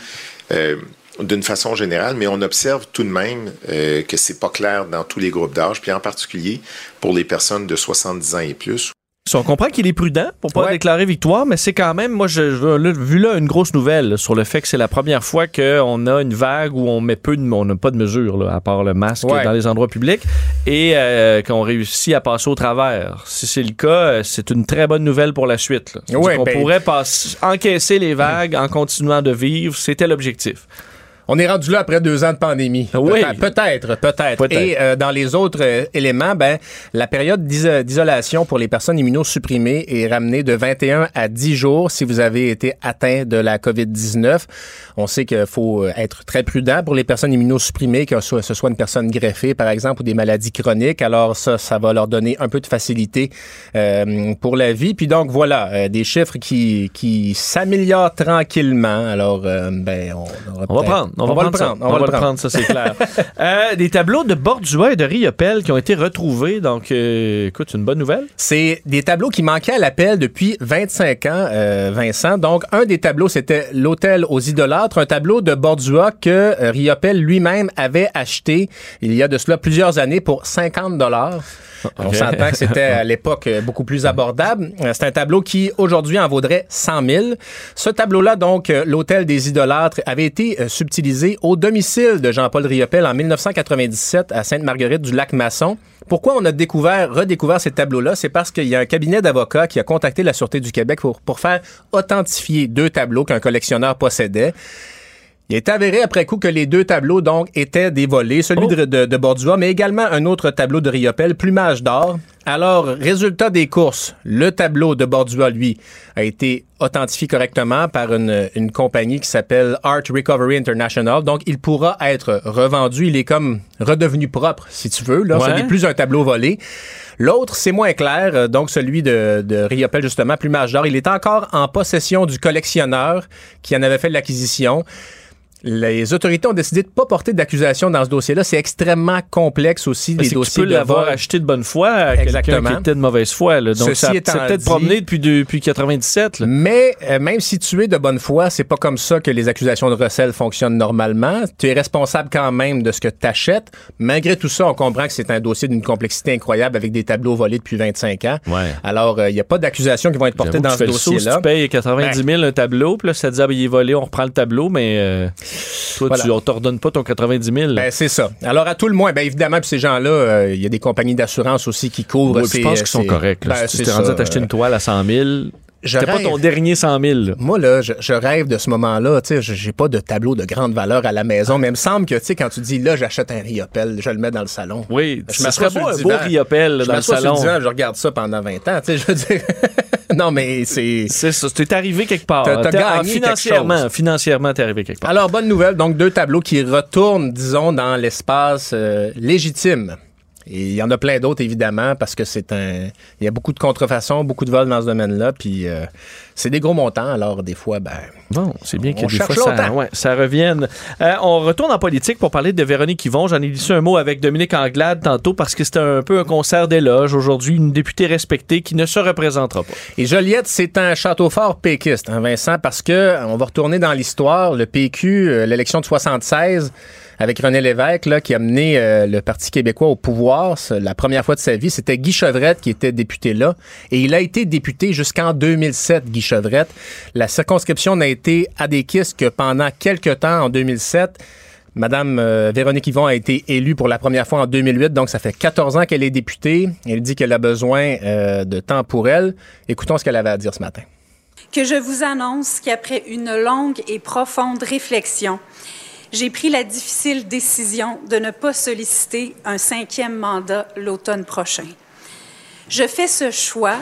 Euh, d'une façon générale, mais on observe tout de même euh, que c'est pas clair dans tous les groupes d'âge, puis en particulier pour les personnes de 70 ans et plus, on comprend qu'il est prudent pour pas Ouais. déclarer victoire, mais c'est quand même, moi, je, je- là, vu là une grosse nouvelle sur le fait que c'est la première fois qu'on a une vague où on met peu de, on n'a pas de mesures, là, à part le masque Ouais. dans les endroits publics, et euh, qu'on réussit à passer au travers. Si c'est le cas, euh, c'est une très bonne nouvelle pour la suite. Là. Ouais, qu'on ben- pourrait passer, encaisser les vagues en continuant de vivre, c'était l'objectif. On est rendu là après deux ans de pandémie. Oui. Peut-être, peut-être. Et euh, dans les autres euh, éléments, ben, la période d'iso- d'isolation pour les personnes immunosupprimées est ramenée de 21 à 10 jours si vous avez été atteint de la COVID-19. On sait qu'il faut euh, être très prudent pour les personnes immunosupprimées, que ce soit une personne greffée, par exemple, ou des maladies chroniques. Alors ça, ça va leur donner un peu de facilité euh, pour la vie. Puis donc, voilà, euh, des chiffres qui, qui s'améliorent tranquillement. Alors, ben, on, On va prendre, on, va, le prendre, on va le prendre. ça c'est clair. (laughs) Euh, des tableaux de Bordua et de Riopel qui ont été retrouvés, donc euh, écoute, c'est une bonne nouvelle. C'est des tableaux qui manquaient à l'appel depuis 25 ans, euh, Vincent. Donc, un des tableaux, c'était l'Hôtel aux idolâtres, un tableau de Bordua que euh, Riopel lui-même avait acheté il y a de cela plusieurs années pour 50 dollars. On Ok. s'entend que c'était (laughs) à l'époque euh, beaucoup plus abordable. Euh, C'est un tableau qui aujourd'hui en vaudrait 100 000. Ce tableau-là, donc, l'Hôtel des idolâtres, avait été euh, au domicile de Jean-Paul Riopel en 1997 à Sainte-Marguerite du Lac-Masson. Pourquoi on a découvert, redécouvert ces tableaux-là? C'est parce qu'il y a un cabinet d'avocats qui a contacté la Sûreté du Québec pour, pour faire authentifier deux tableaux qu'un collectionneur possédait. Il est avéré après coup que les deux tableaux, donc, étaient des volets, celui Oh. de, de, de Bordua, mais également un autre tableau de Riopel, Plumage d'or. Alors, résultat des courses, le tableau de Bordua, lui, a été authentifié correctement par une, une compagnie qui s'appelle Art Recovery International. Donc, il pourra être revendu. Il est comme redevenu propre, si tu veux. Là, ce n'est plus un tableau volé. L'autre, c'est moins clair. Donc, celui de, de Riopel, justement, Plumage d'or, il est encore en possession du collectionneur qui en avait fait l'acquisition. Les autorités ont décidé de ne pas porter d'accusation dans ce dossier-là. C'est extrêmement complexe aussi, les que tu dossiers peux l'avoir acheté de bonne foi à quelqu'un Exactement. qui était de mauvaise foi. là. Donc, Ceci ça peut-être dit- promené depuis, depuis 97. là. Mais euh, même si tu es de bonne foi, c'est pas comme ça que les accusations de recel fonctionnent normalement. Tu es responsable quand même de ce que tu achètes. Malgré tout ça, on comprend que c'est un dossier d'une complexité incroyable avec des tableaux volés depuis 25 ans. Ouais. Alors, il n'y a pas d'accusations qui vont être portées dans ce saut, si dossier-là. tu payes 90 000 un tableau, puis là, ça te dit, ah, ben, il est volé, on reprend le tableau, mais euh, toi, Voilà. tu, on t'ordonne pas ton 90 000. là. Ben, c'est ça. Alors, à tout le moins, ben, évidemment, puis ces gens-là, euh, il y a des compagnies d'assurance aussi qui couvrent. Ces- je pense qu'ils sont corrects. Ben, si tu t'es rendu à t'acheter une toile à 100 000, Je c'était pas ton dernier 100 000. là. Moi, là, je, je rêve de ce moment-là. Tu sais, je- j'ai pas de tableau de grande valeur à la maison, mais il me semble que, tu sais, quand tu dis, là, j'achète un Riopel, je le mets dans le salon. Oui, Je ce m'assois le un beau riopel dans le sur salon. le divan, je regarde ça pendant 20 ans. Tu sais, je veux dire. (laughs) non, mais c'est. C'est ça, t'es arrivé quelque part. T'as- gagné financièrement, quelque chose. financièrement, t'es arrivé quelque part. Alors, bonne nouvelle. Donc, deux tableaux qui retournent, disons, dans l'espace euh, légitime. Et il y en a plein d'autres, évidemment, parce que c'est un. Il y a beaucoup de contrefaçons, beaucoup de vols dans ce domaine-là. Puis, euh, c'est des gros montants. Alors, des fois, ben. Bon, c'est bien que des fois ça, ouais, ça revienne. Euh, on retourne en politique pour parler de Véronique Yvon. J'en ai dit un mot avec Dominique Anglade tantôt parce que c'était un peu un concert d'éloge. Aujourd'hui, une députée respectée qui ne se représentera pas. Et Joliette, c'est un château fort péquiste, hein, Vincent, parce que euh, on va retourner dans l'histoire. Le PQ, euh, l'élection de 76, avec René Lévesque, là, qui a mené euh, le Parti québécois au pouvoir, la première fois de sa vie, c'était Guy Chevrette qui était député là. Et il a été député jusqu'en 2007, Guy La circonscription n'a été des que pendant quelques temps, en 2007. Madame euh, Véronique Yvon a été élue pour la première fois en 2008, donc ça fait 14 ans qu'elle est députée. Elle dit qu'elle a besoin euh, de temps pour elle. Écoutons ce qu'elle avait à dire ce matin. que je vous annonce qu'après une longue et profonde réflexion, j'ai pris la difficile décision de ne pas solliciter un cinquième mandat l'automne prochain. Je fais ce choix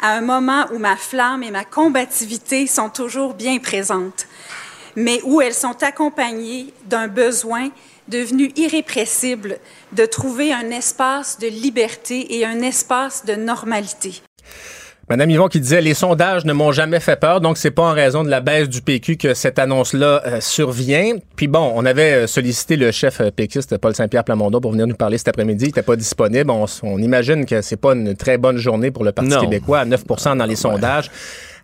à un moment où ma flamme et ma combativité sont toujours bien présentes, mais où elles sont accompagnées d'un besoin devenu irrépressible de trouver un espace de liberté et un espace de normalité. Madame Yvon qui disait les sondages ne m'ont jamais fait peur, donc c'est pas en raison de la baisse du PQ que cette annonce-là euh, survient. Puis bon, on avait euh, sollicité le chef euh, péquiste Paul Saint-Pierre Plamondon pour venir nous parler cet après-midi. Il n'était pas disponible. On, on, imagine que c'est pas une très bonne journée pour le Parti Non. québécois à 9% dans les sondages.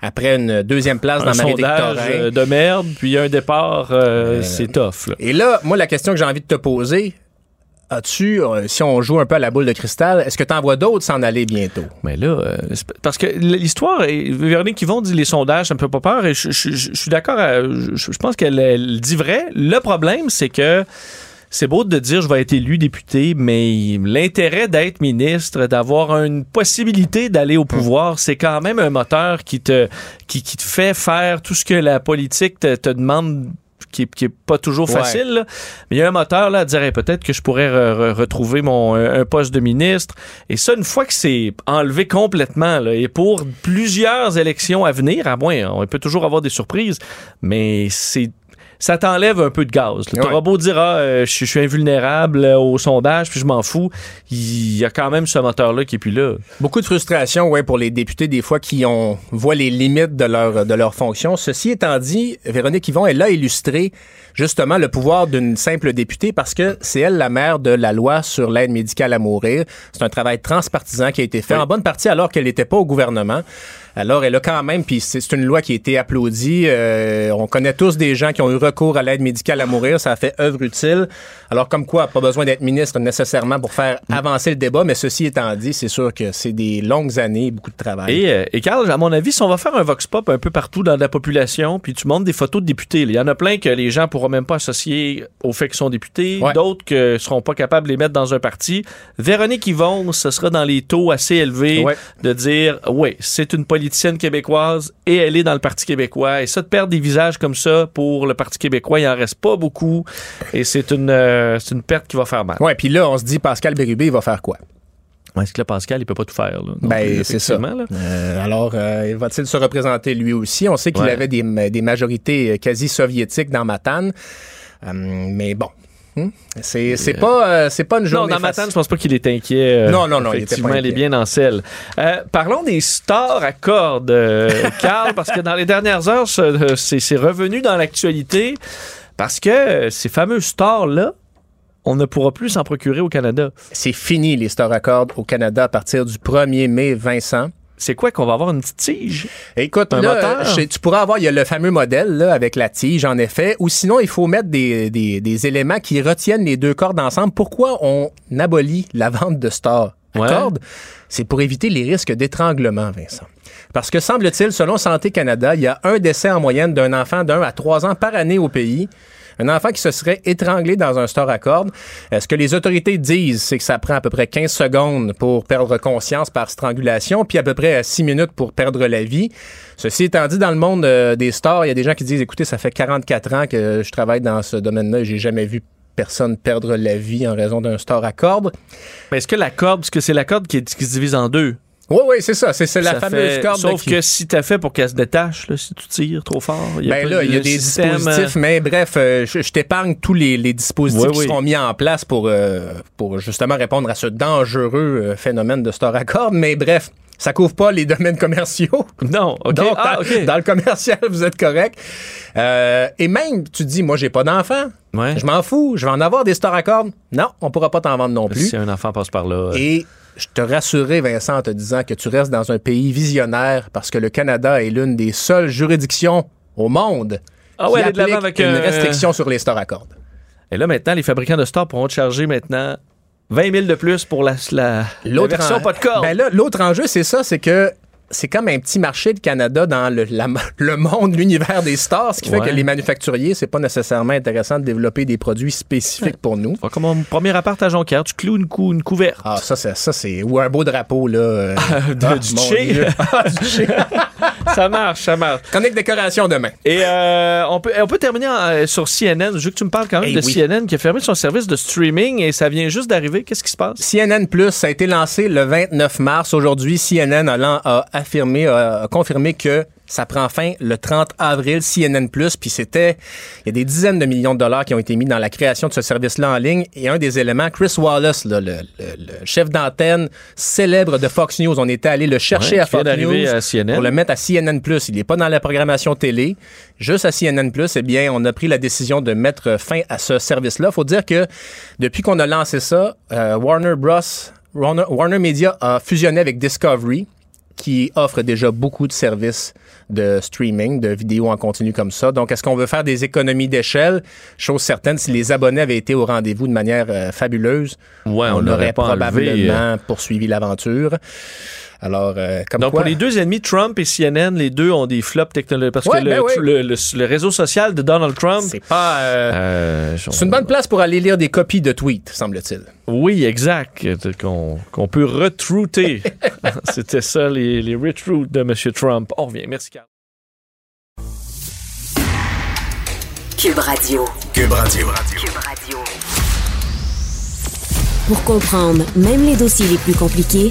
Après une deuxième place Un dans Marie sondage de merde, puis un départ, euh, c'est tough. là. Et là, moi, la question que j'ai envie de te poser, as-tu, euh, si on joue un peu à la boule de cristal, est-ce que tu en vois d'autres s'en aller bientôt? Mais là, euh, parce que l'histoire, Véronique Yvon dit les sondages, ça me fait pas peur, et je, je- je- je suis d'accord, je, pense qu'elle elle dit vrai. Le problème, c'est que c'est beau de dire je vais être élu député, mais l'intérêt d'être ministre, d'avoir une possibilité d'aller au pouvoir, c'est quand même un moteur qui te, qui, qui te fait faire tout ce que la politique te, te demande. Qui est, qui est pas toujours Ouais. facile, là. mais il y a un moteur là à dire hey, peut-être que je pourrais re- re- retrouver mon un, un poste de ministre. Et ça, une fois que c'est enlevé complètement, là, et pour plusieurs élections à venir, à moins, on peut toujours avoir des surprises, mais c'est ça t'enlève un peu de gaz. Tu Ouais. auras beau dire ah, euh, je, suis- invulnérable euh, au sondage, puis je m'en fous. Il y a quand même ce moteur-là qui est plus là. Beaucoup de frustration, ouais, pour les députés des fois qui ont voient les limites de leur de leur fonction. Ceci étant dit, Véronique Yvon, elle a illustré justement le pouvoir d'une simple députée parce que c'est elle la mère de la loi sur l'aide médicale à mourir. C'est un travail transpartisan qui a été fait Oui. en bonne partie alors qu'elle n'était pas au gouvernement. Alors, elle a quand même, puis c'est une loi qui a été applaudie. Euh, on connaît tous des gens qui ont eu recours à l'aide médicale à mourir. Ça a fait œuvre utile. Alors, comme quoi, pas besoin d'être ministre nécessairement pour faire avancer le débat. Mais ceci étant dit, c'est sûr que c'est des longues années, beaucoup de travail. Et, euh, et Carl, à mon avis, si on va faire un vox pop un peu partout dans la population, puis tu montres des photos de députés, il y en a plein que les gens pourront même pas associer au fait qu'ils sont députés, Ouais. d'autres que seront pas capables de les mettre dans un parti. Véronique Yvon, ce sera dans les taux assez élevés Ouais. de dire, oui, c'est une politicienne québécoise et elle est dans le Parti québécois. Et ça, de perdre des visages comme ça pour le Parti québécois, il en reste pas beaucoup. Et c'est une, euh, c'est une perte qui va faire mal. Ouais, puis là, on se dit, Pascal Bérubé, il va faire quoi? Est-ce que là, Pascal, il peut pas tout faire? Là, Ben, plus, c'est ça. Euh, alors, euh, va-t-il se représenter lui aussi? On sait qu'il Ouais. avait des, des majorités euh, quasi soviétiques dans Matane. Euh, mais bon. Hmm? C'est c'est pas, euh, c'est pas une Non, journée dans facile. Matane, je pense pas qu'il est inquiet. euh, Non, non, non, il était Effectivement, il est bien dans celle. Euh, parlons des stars à cordes, euh, (laughs) Carl, parce que dans les dernières heures, ce- c'est c'est revenu dans l'actualité parce que euh, ces fameux stars-là, on ne pourra plus s'en procurer au Canada. C'est fini les Star Accords au Canada à partir du 1er mai, Vincent. C'est quoi qu'on va avoir une petite tige? Écoute, Un là, moteur? tu pourras avoir, il y a le fameux modèle là, avec la tige, en effet, ou sinon, il faut mettre des, des- des éléments qui retiennent les deux cordes ensemble. Pourquoi on abolit la vente de Star à Ouais. cordes? C'est pour éviter les risques d'étranglement, Vincent. Parce que semble-t-il, selon Santé Canada, il y a un décès en moyenne d'un enfant d'un à trois ans par année au pays. Un enfant qui se serait étranglé dans un store à cordes. Euh, Ce que les autorités disent, c'est que ça prend à peu près 15 secondes pour perdre conscience par strangulation, puis à peu près 6 minutes pour perdre la vie. Ceci étant dit, dans le monde euh, des stores, il y a des gens qui disent, écoutez, ça fait 44 ans que je travaille dans ce domaine-là et j'ai jamais vu personne perdre la vie en raison d'un store à cordes. Mais est-ce que la corde, parce que c'est la corde qui se divise en deux? Oui, oui, c'est ça. C'est la Ça fameuse fait- corde. Sauf que si t'as fait pour qu'elle se détache, là, si tu tires trop fort, il y a Ben là, il y a des système, euh, dispositifs, mais bref, euh, je, je t'épargne tous les, les dispositifs Oui, qui oui. seront mis en place pour, euh, pour justement répondre à ce dangereux phénomène de store à cordes. Mais bref, ça couvre pas les domaines commerciaux. (laughs) Non, OK. Donc, ah, dans, le commercial, vous êtes correct. Et même, tu te dis, moi, j'ai pas d'enfant. Ouais. Je m'en fous. Je vais en avoir des stores à cordes. Non, on pourra pas t'en vendre non plus. Si un enfant passe par là. Et je te rassurais, Vincent, en te disant que tu restes dans un pays visionnaire parce que le Canada est l'une des seules juridictions au monde Ah ouais, qui de applique avec une un- restriction sur les stores à cordes. Et là, maintenant, les fabricants de stores pourront te charger maintenant 20 000 de plus pour la, la, la version en- pas de corde. Ben là, l'autre enjeu, c'est ça, c'est que c'est comme un petit marché de Canada dans le, la- (laughs) le monde, l'univers des stars, ce qui fait que les manufacturiers, c'est pas nécessairement intéressant de développer des produits spécifiques pour nous. Comme mon premier appart à Jonquière, tu cloues une, cou- une couverte. Ah, ça, c'est, ça, c'est. Ou un beau drapeau, là. euh, (laughs) de- ah, du. Dieu. (laughs) Ah, du tché. ça marche, ça marche. Chronique décoration demain. Et euh, on, peut, on peut terminer en- euh, sur CNN. Je veux que tu me parles quand même Eh de oui. CNN qui a fermé son service de streaming et ça vient juste d'arriver. Qu'est-ce qui se passe? CNN Plus, ça a été lancé le 29 mars. Aujourd'hui, CNN a, lan- a affirmé, a, a confirmé que Ça prend fin le 30 avril, CNN+, puis c'était... Il y a des dizaines de millions de dollars qui ont été mis dans la création de ce service-là en ligne. Et un des éléments, Chris Wallace, là, le, le- le chef d'antenne célèbre de Fox News, on était allé le chercher Ouais, à Fox News à CNN. pour le mettre à CNN+. Il n'est pas dans la programmation télé, juste à CNN+. Eh bien, on a pris la décision de mettre fin à ce service-là. faut dire que depuis qu'on a lancé ça, euh, Warner Bros., Warner, Warner Media a fusionné avec Discovery, qui offre déjà beaucoup de services de streaming, de vidéos en continu comme ça. Donc, est-ce qu'on veut faire des économies d'échelle? Chose certaine, si les abonnés avaient été au rendez-vous de manière euh, fabuleuse, Ouais, on aurait pas enlevé, probablement poursuivi l'aventure. Alors, euh, comme Donc, quoi... pour les deux ennemis, Trump et CNN, les deux ont des flops technologiques. Parce Ouais, que le, ben oui. le- le- le réseau social de Donald Trump. C'est pas... euh, euh, c'est une bonne place pour aller lire des copies de tweets, semble-t-il. Oui, exact. Qu'on peut retrouter. (laughs) C'était ça, les, les retweets de M. Trump. On revient. Merci, Carl. Cube Radio. Cube Radio. Cube Radio. Pour comprendre même les dossiers les plus compliqués,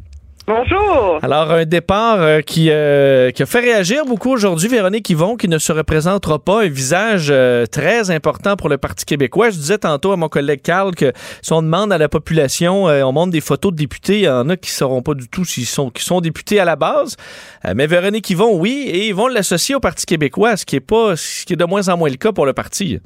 Bonjour. Alors, un départ euh, qui, euh, qui a fait réagir beaucoup aujourd'hui. Véronique Yvon, qui ne se représentera pas, un visage euh, très important pour le Parti québécois. Je disais tantôt à mon collègue Carl que si on demande à la population, euh, on montre des photos de députés, il y en a qui ne sauront pas du tout s'ils sont, qui sont députés à la base. Mais Véronique Yvon, oui, et ils vont l'associer au Parti québécois, ce qui est pas, ce qui est de moins en moins le cas pour le parti.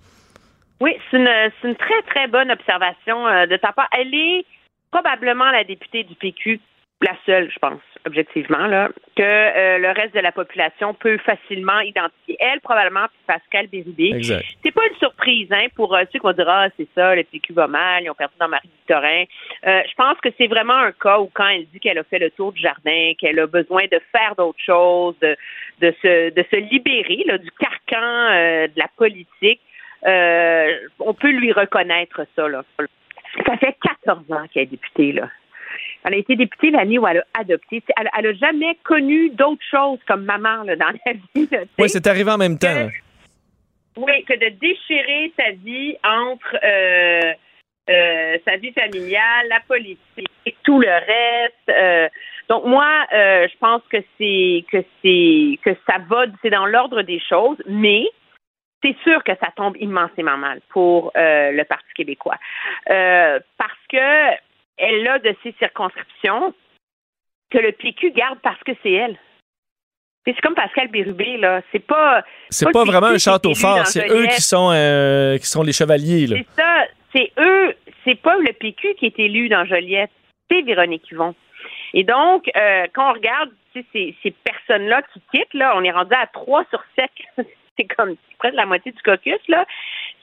Oui, c'est une, c'est une très, très bonne observation euh, de ta part. Elle est probablement la députée du PQ, la seule, je pense, objectivement, là, que euh, le reste de la population peut facilement identifier. Elle, probablement, puis Pascal Bérubé. Exact. C'est pas une surprise, hein, pour euh, ceux qui vont dire, ah, c'est ça, le PQ va mal, ils ont perdu dans Marie-Victorin. Euh, je pense que c'est vraiment un cas où quand elle dit qu'elle a fait le tour du jardin, qu'elle a besoin de faire d'autres choses, de, de, se, de se libérer là, du carcan euh, de la politique, euh, on peut lui reconnaître ça. Là. Ça fait 14 ans qu'elle est députée. Là. Elle a été députée l'année où elle a adopté. Elle, elle a jamais connu d'autre chose comme maman là, dans la vie. là, Oui, c'est arrivé en même temps. Oui, que de déchirer sa vie entre euh, euh, sa vie familiale, la politique, tout le reste. euh, donc moi, je pense que c'est que c'est que ça va, c'est dans l'ordre des choses, mais c'est sûr que ça tombe immensément mal pour euh, le Parti québécois Euh, parce que elle a de ces circonscriptions que le PQ garde parce que c'est elle. C'est comme Pascal Bérubé, là. C'est pas. C'est pas vraiment un château fort, c'est eux qui sont, euh, qui sont les chevaliers. Là. C'est ça. C'est eux. C'est pas le PQ qui est élu dans Joliette. C'est Véronique Yvon. Et donc, euh, quand on regarde ces, ces personnes-là qui quittent, là, on est rendu à 3 sur 7. (laughs) c'est comme presque la moitié du caucus, là.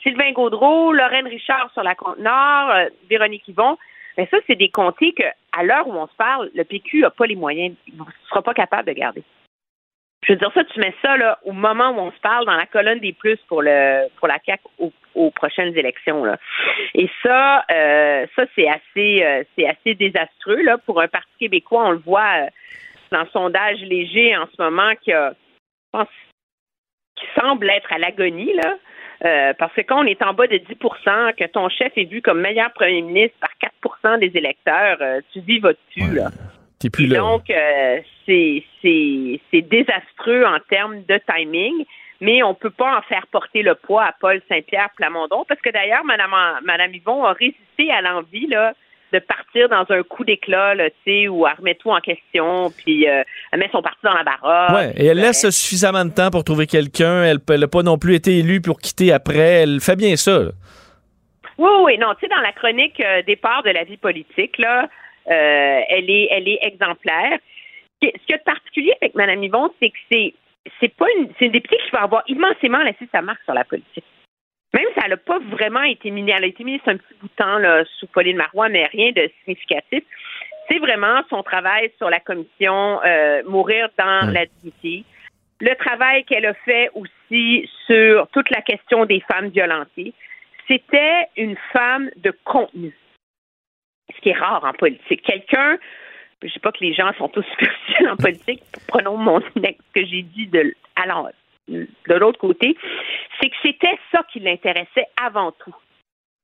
Sylvain Gaudreau, Lorraine Richard sur la côte nord, euh, Véronique Yvon. Mais ça, c'est des comtés que, à l'heure où on se parle, le PQ n'a pas les moyens, ne sera pas capable de garder. Je veux dire ça, tu mets ça là, au moment où on se parle dans la colonne des plus pour le pour la CAC aux, aux prochaines élections là. Et ça, euh, ça c'est assez euh, c'est assez désastreux là pour un parti québécois. On le voit euh, dans le sondage léger en ce moment qui a, je pense, qui semble être à l'agonie là. Euh, parce que quand on est en bas de 10% que ton chef est vu comme meilleur premier ministre par 4% des électeurs, euh, tu vis votre dessus là? T'es plus Et là. donc, euh, c'est c'est- c'est désastreux en termes de timing, mais on peut pas en faire porter le poids à Paul Saint-Pierre Plamondon, parce que d'ailleurs, Madame, Madame Yvon a résisté à l'envie là, de partir dans un coup d'éclat, tu sais, où elle remet tout en question, puis euh, elle met son parti dans la baraque. Ouais, et elle laisse suffisamment de temps pour trouver quelqu'un. Elle n'a pas non plus été élue pour quitter après. Elle fait bien ça. là. Oui, oui, non, tu sais, dans la chronique euh, départ de la vie politique, là, euh, elle est, elle est exemplaire. Ce qui- ce qu'il y a de particulier avec Mme Yvon, c'est que c'est, c'est pas une, c'est une députée qui va avoir immensément laissé sa marque sur la politique. Même si elle n'a pas vraiment été ministre, elle a été ministre un petit bout de temps là, sous Pauline Marois, mais rien de significatif. C'est vraiment son travail sur la commission euh, Mourir dans la dignité. Le travail qu'elle a fait aussi sur toute la question des femmes violentées. C'était une femme de contenu. qui est rare en politique. Quelqu'un, je ne sais pas que les gens sont tous (laughs) superficiels en politique, prenons mon (laughs) ce que j'ai dit de, alors, de l'autre côté, c'est que c'était ça qui l'intéressait avant tout.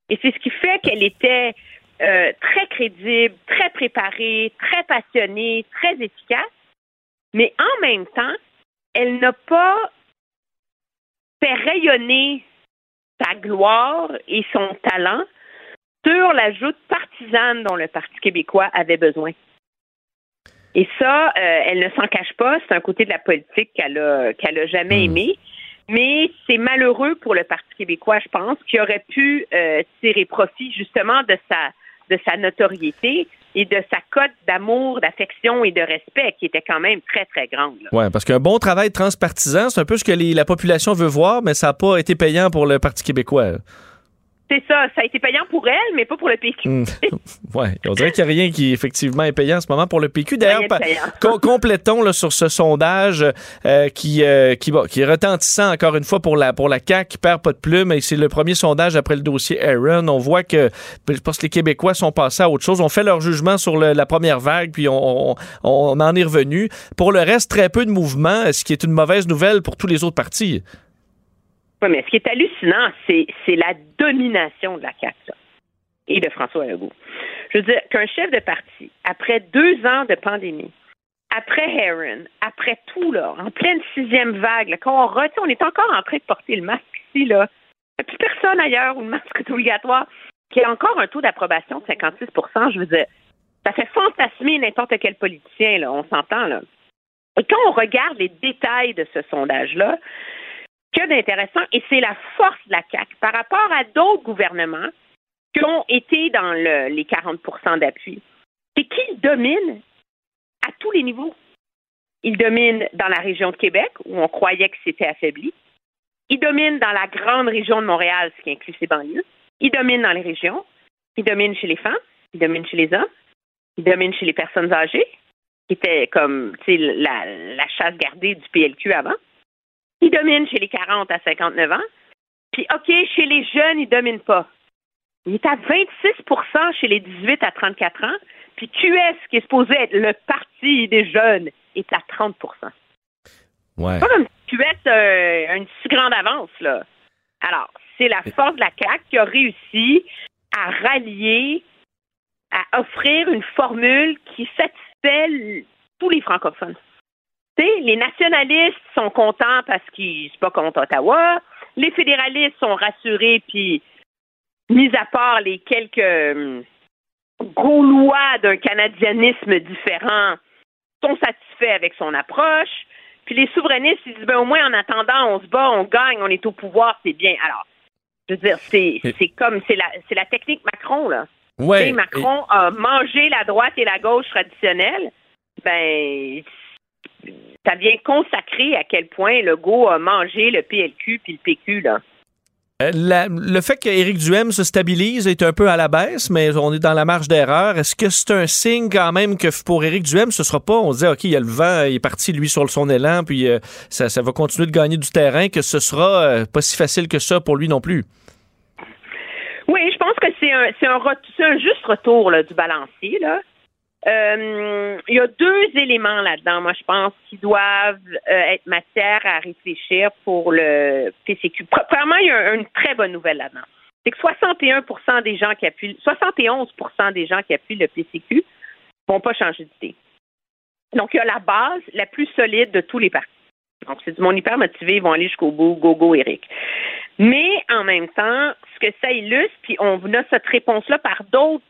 Et c'est ce qui fait qu'elle était euh, très crédible, très préparée, très passionnée, très efficace, mais en même temps, elle n'a pas fait rayonner sa gloire et son talent sur l'ajout partisane dont le Parti québécois avait besoin. Et ça, euh, elle ne s'en cache pas. C'est un côté de la politique qu'elle a, qu'elle a jamais hmm. aimé. Mais c'est malheureux pour le Parti québécois, je pense, qui aurait pu euh, tirer profit justement de sa de sa notoriété et de sa cote d'amour, d'affection et de respect qui était quand même très, très grande. Oui, parce qu'un bon travail transpartisan, c'est un peu ce que la population veut voir, mais ça n'a pas été payant pour le Parti québécois. C'est ça, ça a été payant pour elle, mais pas pour le PQ. Hmm. (laughs) Oui, on dirait qu'il n'y a rien qui effectivement est payant en ce moment pour le PQ. D'ailleurs, complétons là, sur ce sondage euh, qui, euh, qui, qui est retentissant encore une fois pour la, pour la CAQ qui perd pas de plume et c'est le premier sondage après le dossier Aaron. On voit que je pense que les Québécois sont passés à autre chose. On fait leur jugement sur la première vague, puis on, on, on en est revenu. Pour le reste, très peu de mouvement, ce qui est une mauvaise nouvelle pour tous les autres partis. Oui, mais ce qui est hallucinant, c'est, la domination de la CAQ et de François Legault. Je veux dire qu'un chef de parti, après deux ans de pandémie, après Heron, après tout, là, en pleine sixième vague, quand on retient, on est encore en train de porter le masque ici, là. Il n'y a plus personne ailleurs où le masque est obligatoire, qui a encore un taux d'approbation de 56% je veux dire, ça fait fantasmer n'importe quel politicien, là, on s'entend, là. Et quand on regarde les détails de ce sondage-là, que d'intéressant, et c'est la force de la CAQ par rapport à d'autres gouvernements qui ont été dans les 40% d'appui, c'est qu'ils dominent à tous les niveaux. Ils dominent dans la région de Québec, où on croyait que c'était affaibli. Ils dominent dans la grande région de Montréal, ce qui inclut ses banlieues. Ils dominent dans les régions. Ils dominent chez les femmes. Ils dominent chez les hommes. Ils dominent chez les personnes âgées, qui était comme la, la chasse gardée du PLQ avant. Il domine chez les 40 à 59 ans. Puis, OK, chez les jeunes, il ne domine pas. Il est à 26% chez les 18 à 34 ans. Puis QS, qui est supposé être le parti des jeunes, est à 30% Ouais. Pas comme QS a une si grande avance, là. Alors, c'est la force de la CAQ qui a réussi à rallier, à offrir une formule qui satisfait tous les francophones les nationalistes sont contents parce qu'ils sont pas contre Ottawa. Les fédéralistes sont rassurés, puis, mis à part les quelques euh, Gaulois d'un canadianisme différent, sont satisfaits avec son approche. Puis les souverainistes, ils disent, ben, au moins, en attendant, on se bat, on gagne, on est au pouvoir, c'est bien. Alors, je veux dire, c'est, comme, c'est la, c'est la technique Macron, là. Ouais, Macron a mangé la droite et la gauche traditionnelle. Ben, ça vient consacrer à quel point Legault a mangé le PLQ puis le PQ, là. Euh, le fait qu'Éric Duhem se stabilise est un peu à la baisse, mais on est dans la marge d'erreur. Est-ce que c'est un signe quand même que pour Éric Duhem, ce sera pas, on se dit, OK, il y a le vent, il est parti, lui, sur son élan, puis euh, ça, va continuer de gagner du terrain, que ce sera euh, pas si facile que ça pour lui non plus? Oui, je pense que c'est un, un, un juste retour du balancier. Là. Euh, il y a deux éléments là-dedans, moi, je pense, qui doivent euh, être matière à réfléchir pour le PCQ. Premièrement, il y a une très bonne nouvelle là-dedans. C'est que 61% des gens qui appuient, 71% des gens qui appuient le PCQ vont pas changer d'idée. Donc, il y a la base la plus solide de tous les partis. Donc, c'est du monde hyper motivé, ils vont aller jusqu'au bout, go, go, Eric. Mais en même temps, ce que ça illustre, puis on a cette réponse-là par d'autres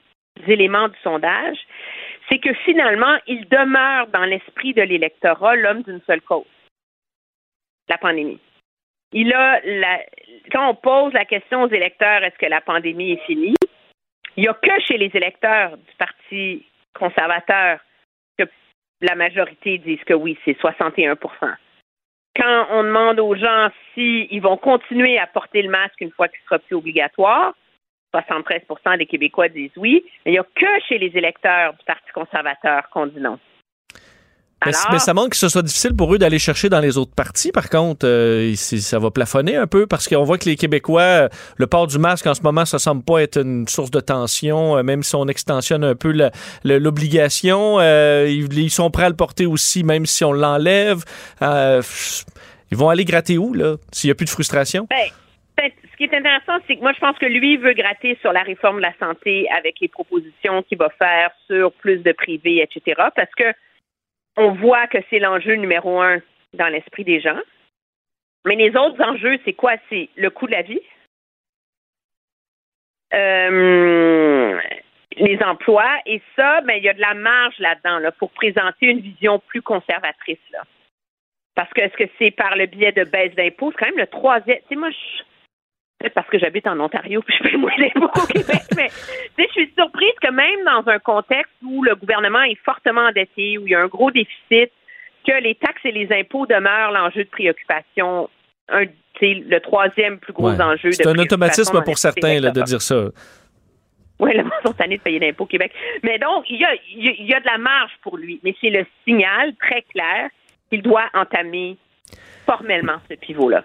éléments du sondage, c'est que finalement, il demeure dans l'esprit de l'électorat l'homme d'une seule cause, la pandémie. Il a quand on pose la question aux électeurs, est-ce que la pandémie est finie? Il n'y a que chez les électeurs du Parti conservateur que la majorité disent que oui, c'est 61% Quand on demande aux gens s'ils vont continuer à porter le masque une fois qu'il sera plus obligatoire, 73% des Québécois disent oui, mais il n'y a que chez les électeurs du Parti conservateur qu'on dit non. Mais, Alors- mais ça montre que ce soit difficile pour eux d'aller chercher dans les autres parties. Par contre, euh, ça va plafonner un peu parce qu'on voit que les Québécois, le port du masque en ce moment, ça semble pas être une source de tension, euh, même si on extensionne un peu l'obligation. euh, ils, ils sont prêts à le porter aussi, même si on l'enlève. Euh, ils vont aller gratter où, là, s'il n'y a plus de frustration? Ben, qui est intéressant, c'est que moi, je pense que lui veut gratter sur la réforme de la santé avec les propositions qu'il va faire sur plus de privé, etc. Parce que on voit que c'est l'enjeu numéro un dans l'esprit des gens. Mais les autres enjeux, c'est quoi? C'est le coût de la vie, euh, les emplois, et ça, ben, il y a de la marge là-dedans là, pour présenter une vision plus conservatrice. Là. Parce que est-ce que c'est par le biais de baisse d'impôts? C'est quand même le troisième. Tu moi. Peut-être parce que j'habite en Ontario puis je paye moins d'impôts au Québec, (laughs) mais je suis surprise que même dans un contexte où le gouvernement est fortement endetté, où il y a un gros déficit, que les taxes et les impôts demeurent l'enjeu de préoccupation, un, le troisième plus gros Ouais. enjeu de C'est un automatisme pour certains là, de dire ça. Oui, le monde sont tannés de payer d'impôts au Québec. Mais donc, il y a, il y a- il y a de la marge pour lui. Mais c'est le signal très clair qu'il doit entamer formellement ce pivot-là.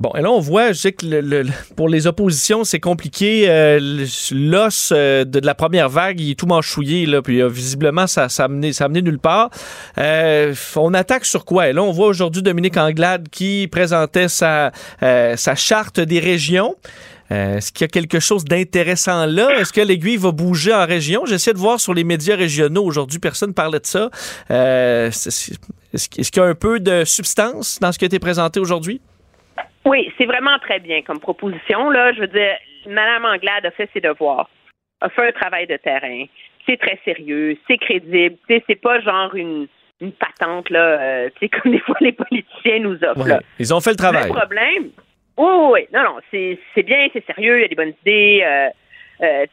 Bon, et là, on voit, je sais que le- pour les oppositions, c'est compliqué. Euh, L'os euh, de, la première vague, il est tout manchouillé, là, puis euh, visiblement, ça, ça, a ça nulle part. Euh, on attaque sur quoi? Et là, on voit aujourd'hui Dominique Anglade qui présentait sa, sa charte des régions. Est-ce qu'il y a quelque chose d'intéressant là? Est-ce que l'aiguille va bouger en région? J'essaie de voir sur les médias régionaux aujourd'hui, personne ne parlait de ça. Est-ce qu'il y a un peu de substance dans ce qui a été présenté aujourd'hui? Oui, c'est vraiment très bien comme proposition. Là, je veux dire, Mme Anglade a fait ses devoirs, a fait un travail de terrain. C'est très sérieux, c'est crédible. Tu sais, c'est pas genre une, une patente là, euh, tu sais, (laughs) comme des fois les politiciens nous offrent. Ouais. là. Ils ont fait le travail. Le problème, oui, oui, oui. non, non, c'est bien, c'est sérieux, il y a des bonnes idées. euh, euh,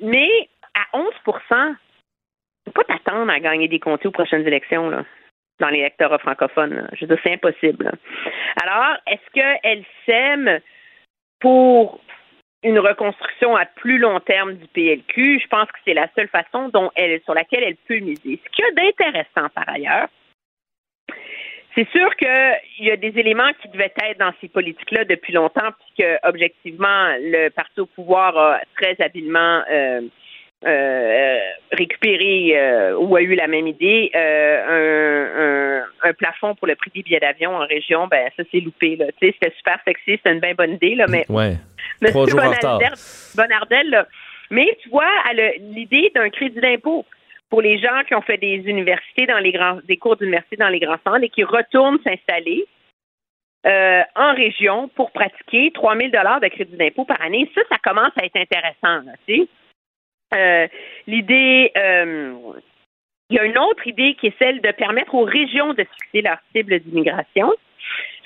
mais à 11 faut pas t'attendre à gagner des comtés aux prochaines élections, là, dans l'électorat francophone. là. Je veux dire, c'est impossible. Alors, est-ce qu'elle sème pour une reconstruction à plus long terme du PLQ? Je pense que c'est la seule façon dont elle, sur laquelle elle peut miser. Ce qu'il y a d'intéressant par ailleurs, c'est sûr qu'il y a des éléments qui devaient être dans ces politiques-là depuis longtemps, puisque objectivement, le parti au pouvoir a très habilement euh, euh, récupéré euh, ou a eu la même idée. Euh, un, un, un plafond pour le prix des billets d'avion en région, ben ça c'est loupé. Là. Tu sais, C'était super sexy, c'était une bien bonne idée, là, mais Ouais. Trois jours Bonardel- retard. Bonardel, là. Mais tu vois, elle a l'idée d'un crédit d'impôt pour les gens qui ont fait des universités dans les grands, des cours d'université dans les grands centres et qui retournent s'installer euh, en région pour pratiquer 3 000 de crédit d'impôt par année. Ça, ça commence à être intéressant, là, tu sais. Euh, l'idée, euh, il y a une autre idée qui est celle de permettre aux régions de fixer leur cible d'immigration.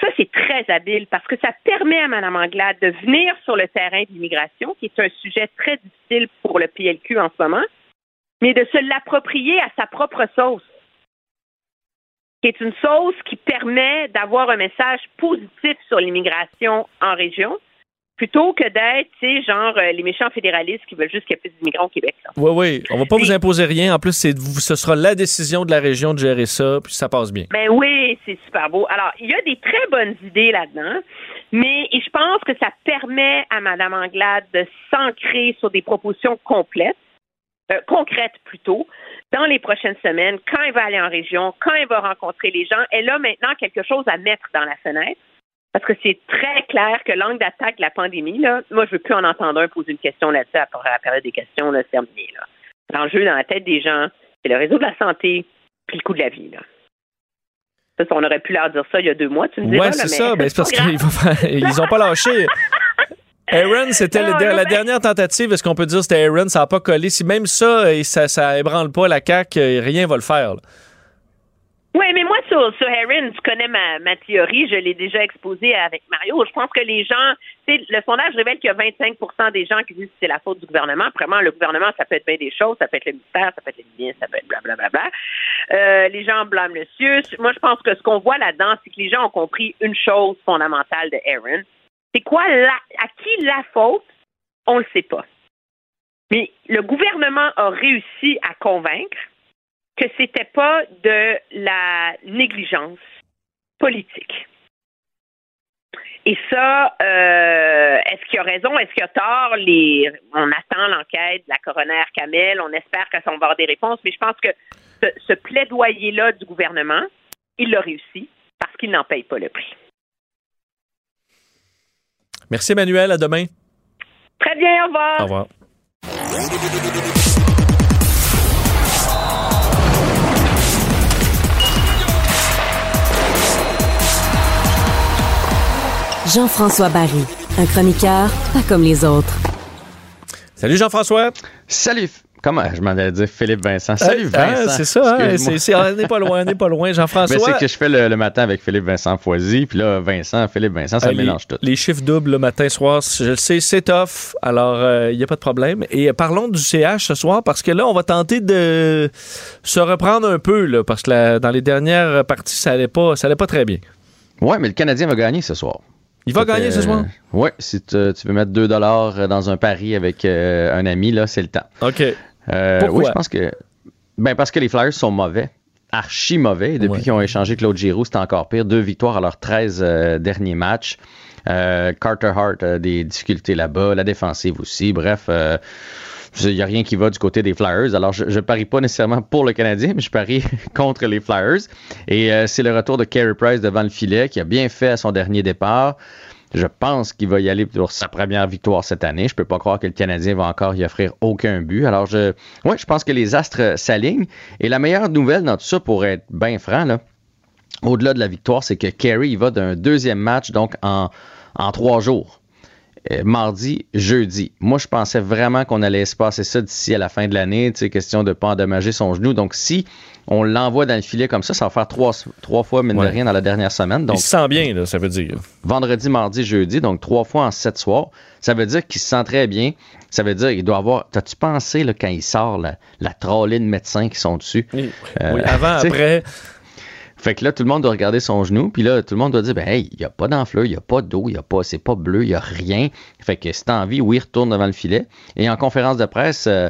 Ça, c'est très habile parce que ça permet à Mme Anglade de venir sur le terrain de l'immigration, qui est un sujet très difficile pour le PLQ en ce moment, mais de se l'approprier à sa propre sauce, qui est une sauce qui permet d'avoir un message positif sur l'immigration en région, plutôt que d'être, tu sais, genre euh, les méchants fédéralistes qui veulent juste qu'il y ait plus d'immigrants au Québec. là. Oui, oui. On va pas vous imposer rien. En plus, c'est, vous- ce sera la décision de la région de gérer ça, puis ça passe bien. Ben oui, c'est super beau. Alors, il y a des très bonnes idées là-dedans, mais je pense que ça permet à Mme Anglade de s'ancrer sur des propositions complètes, euh, concrètes plutôt, dans les prochaines semaines, quand elle va aller en région, quand elle va rencontrer les gens. Elle a maintenant quelque chose à mettre dans la fenêtre. Parce que c'est très clair que l'angle d'attaque de la pandémie, là, moi, je veux plus en entendre un poser une question là-dessus après la période des questions, là, c'est terminé. Là. L'enjeu dans la tête des gens, c'est le réseau de la santé puis le coût de la vie. Là. Ça, on aurait pu leur dire ça il y a deux mois, tu me diras. Ouais, là, c'est mais ça. (laughs) Ben, c'est parce qu'ils ils ont pas lâché. (laughs) Aaron, c'était la dernière tentative. Est-ce qu'on peut dire que c'était Aaron? Ça n'a pas collé? Si même ça, et ça, ça ébranle pas la CAQ, euh, rien va le faire. là. Oui, mais moi, sur, sur Heron, tu connais ma, ma théorie, je l'ai déjà exposée avec Mario. Je pense que les gens, le sondage révèle qu'il y a 25 des gens qui disent que c'est la faute du gouvernement. Vraiment, le gouvernement, ça peut être bien des choses, ça peut être le ministère, ça peut être les ministres, ça peut être blablabla. Euh, les gens blâment le CIUS. Moi, je pense que ce qu'on voit là-dedans, c'est que les gens ont compris une chose fondamentale de Aaron. C'est quoi la, à qui la faute? On le sait pas. Mais le gouvernement a réussi à convaincre que c'était pas de la négligence politique. Et ça, euh, est-ce qu'il a raison, est-ce qu'il a tort? Les, on attend l'enquête de la coroner Kamel, on espère que ça va avoir des réponses, mais je pense que ce, ce plaidoyer-là du gouvernement, il l'a réussi parce qu'il n'en paye pas le prix. Merci Emmanuel, à demain. Très bien, au revoir. Au revoir. Jean-François Barry, un chroniqueur pas comme les autres. Salut Jean-François. Salut. Comment je m'en allais dire Philippe Vincent? Salut Ah, Vincent. c'est ça, hein, c'est- on n'est pas loin, on n'est pas loin. (laughs) Mais Jean-François. c'est que je fais le, le matin avec Philippe Vincent Foisy, puis là, Vincent, Philippe Vincent, ça Euh, les, mélange tout. les chiffres doubles le matin, soir, je le sais, c'est tough. Alors, il n'y a pas de problème. Et euh, parlons du CH ce soir parce que là, on va tenter de se reprendre un peu là, parce que la- dans les dernières parties, ça allait pas, ça allait pas très bien. Ouais, mais le Canadien va gagner ce soir. Il va gagner ce soir? Oui, si tu, tu veux mettre 2 dollars dans un pari avec euh, un ami, là, c'est le temps. OK. Euh, Pourquoi? Oui, je pense que. Ben, parce que les Flyers sont mauvais. Archi mauvais. Depuis Ouais. qu'ils ont échangé Claude Giroux, c'est encore pire. Deux victoires à leurs 13 euh, derniers matchs. Euh, Carter Hart a des difficultés là-bas. La défensive aussi. Bref. euh, il n'y a rien qui va du côté des Flyers. Alors, je ne parie pas nécessairement pour le Canadien, mais je parie (laughs) contre les Flyers. Et euh, c'est le retour de Carey Price devant le filet, qui a bien fait à son dernier départ. Je pense qu'il va y aller pour sa première victoire cette année. Je peux pas croire que le Canadien va encore y offrir aucun but. Alors, je, ouais, je pense que les astres s'alignent. Et la meilleure nouvelle dans tout ça, pour être bien franc, là, au-delà de la victoire, c'est que Carey il va d'un deuxième match, donc en trois jours. Euh, mardi, jeudi. Moi, je pensais vraiment qu'on allait se passer ça d'ici à la fin de l'année, tu sais, question de ne pas endommager son genou. Donc, si on l'envoie dans le filet comme ça, ça va faire trois, trois fois, mine Ouais. de rien, dans la dernière semaine. Donc, il se sent bien, là, ça veut dire. vendredi, mardi, jeudi, donc trois fois en sept soirs. Ça veut dire qu'il se sent très bien. Ça veut dire qu'il doit avoir. T'as-tu pensé là, quand il sort la, la trolley de médecins qui sont dessus? Oui, Euh, oui, avant, (laughs) après. Fait que là, tout le monde doit regarder son genou, puis là, tout le monde doit dire, ben, hey, il n'y a pas d'enflure, il n'y a pas d'eau, il a pas, c'est pas bleu, il n'y a rien. Fait que si t'as envie, oui, retourne devant le filet. Et en conférence de presse, euh,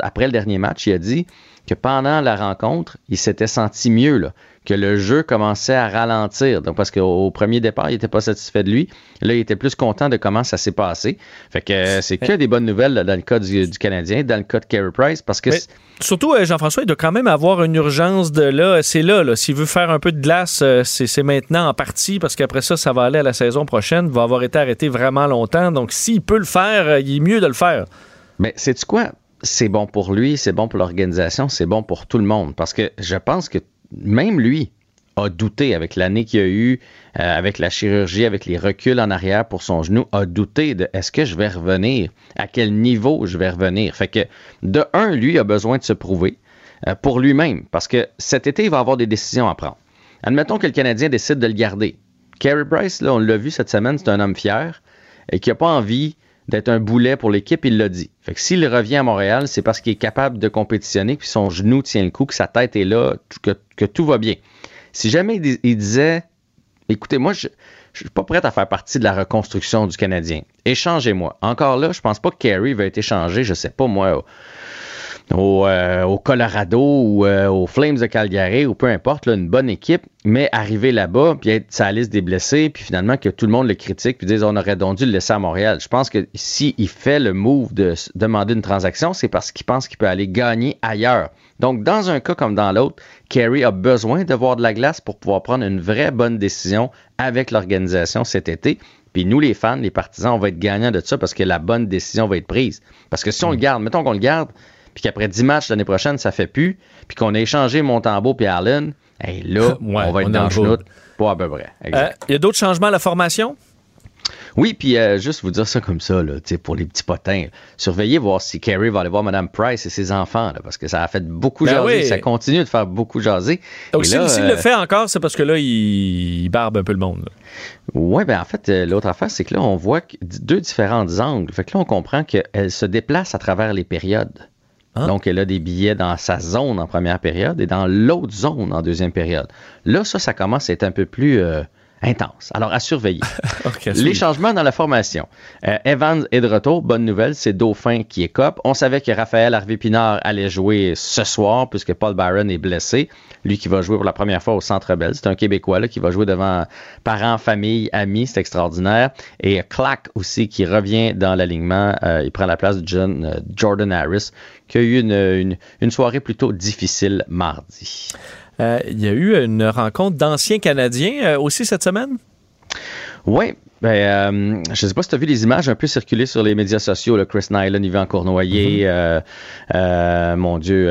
après le dernier match, il a dit que pendant la rencontre, il s'était senti mieux, là, que le jeu commençait à ralentir. Donc, parce qu'au au premier départ, il n'était pas satisfait de lui. Là, il était plus content de comment ça s'est passé. Fait que euh, c'est que des bonnes nouvelles là, dans le cas du, du Canadien, dans le cas de Carey Price, parce que Mais surtout, euh, Jean-François, il doit quand même avoir une urgence de là. C'est là, là. S'il veut faire un peu de glace, euh, c'est c'est maintenant en partie, parce qu'après ça, ça va aller à la saison prochaine. Il va avoir été arrêté vraiment longtemps. Donc, s'il peut le faire, euh, il est mieux de le faire. Mais sais-tu quoi? C'est bon pour lui, c'est bon pour l'organisation, c'est bon pour tout le monde. Parce que je pense que même lui a douté avec l'année qu'il a eu, euh, avec la chirurgie, avec les reculs en arrière pour son genou, a douté de est-ce que je vais revenir? À quel niveau je vais revenir? Fait que, de un, lui a besoin de se prouver euh, pour lui-même. Parce que cet été, il va avoir des décisions à prendre. Admettons que le Canadien décide de le garder. Carey Price, là, on l'a vu cette semaine, c'est un homme fier et qui n'a pas envie d'être un boulet pour l'équipe, il l'a dit. Fait que s'il revient à Montréal, c'est parce qu'il est capable de compétitionner, puis son genou tient le coup, que sa tête est là, que, tout va bien. Si jamais il, dis- il disait, écoutez, moi, je je suis pas prêt à faire partie de la reconstruction du Canadien. Échangez-moi. Encore là, je pense pas que Carey va être échangé, je sais pas moi, au, euh, au Colorado ou euh, aux Flames de Calgary ou peu importe, là, une bonne équipe, mais arriver là-bas, puis être sa liste des blessés, puis finalement que tout le monde le critique, puis dise on aurait donc dû le laisser à Montréal. Je pense que s'il fait le move de demander une transaction, c'est parce qu'il pense qu'il peut aller gagner ailleurs. Donc, dans un cas comme dans l'autre, Kerry a besoin de voir de la glace pour pouvoir prendre une vraie bonne décision avec l'organisation cet été. Puis nous, les fans, les partisans, on va être gagnants de ça parce que la bonne décision va être prise. Parce que si on le garde, mettons qu'on le garde, puis qu'après 10 matchs l'année prochaine, ça fait plus, puis qu'on a échangé Montembeau puis Allen, hey, là, (laughs) Ouais, on va être on dans le. Pas à peu près. Exact. Euh, Il y a d'autres changements à la formation? Oui, puis euh, juste vous dire ça comme ça, là, pour les petits potins. Surveillez voir si Kerry va aller voir Mme Price et ses enfants, là, parce que ça a fait beaucoup Ben jaser. oui. Ça continue de faire beaucoup jaser. Donc, Et s'il s'il euh, le fait encore, c'est parce que là, il, il barbe un peu le monde. Oui, ben en fait, euh, l'autre affaire, c'est que là, on voit deux différents angles. Fait que là, on comprend qu'elle se déplace à travers les périodes. Ah. Donc, elle a des billets dans sa zone en première période et dans l'autre zone en deuxième période. Là, ça, ça commence à être un peu plus, euh, intense. Alors, à surveiller. (laughs) Les oui. changements dans la formation. Euh, Evans est de retour. Bonne nouvelle, c'est Dauphin qui est cop. On savait que Raphaël Harvey-Pinard allait jouer ce soir puisque Paul Byron est blessé. Lui qui va jouer pour la première fois au Centre Bell. C'est un Québécois là, qui va jouer devant parents, famille, amis. C'est extraordinaire. Et Clack aussi qui revient dans l'alignement. Euh, il prend la place de John, euh, Jordan Harris qui a eu une, une- une soirée plutôt difficile mardi. Euh, Il y a eu une rencontre d'anciens Canadiens euh, aussi cette semaine? Oui, ben, euh, je ne sais pas si tu as vu les images un peu circuler sur les médias sociaux. Là, Chris Nyland, Yvan Cournoyer, euh, euh, mon Dieu,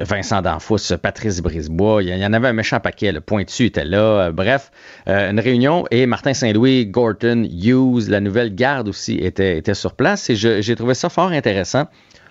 Vincent Danfous, Patrice Brisebois. Il y, en avait un méchant paquet. Le Pointu était là. Bref, une réunion et Martin Saint-Louis, Gorton, Hughes, la nouvelle garde aussi était, était sur place et j'ai trouvé ça fort intéressant.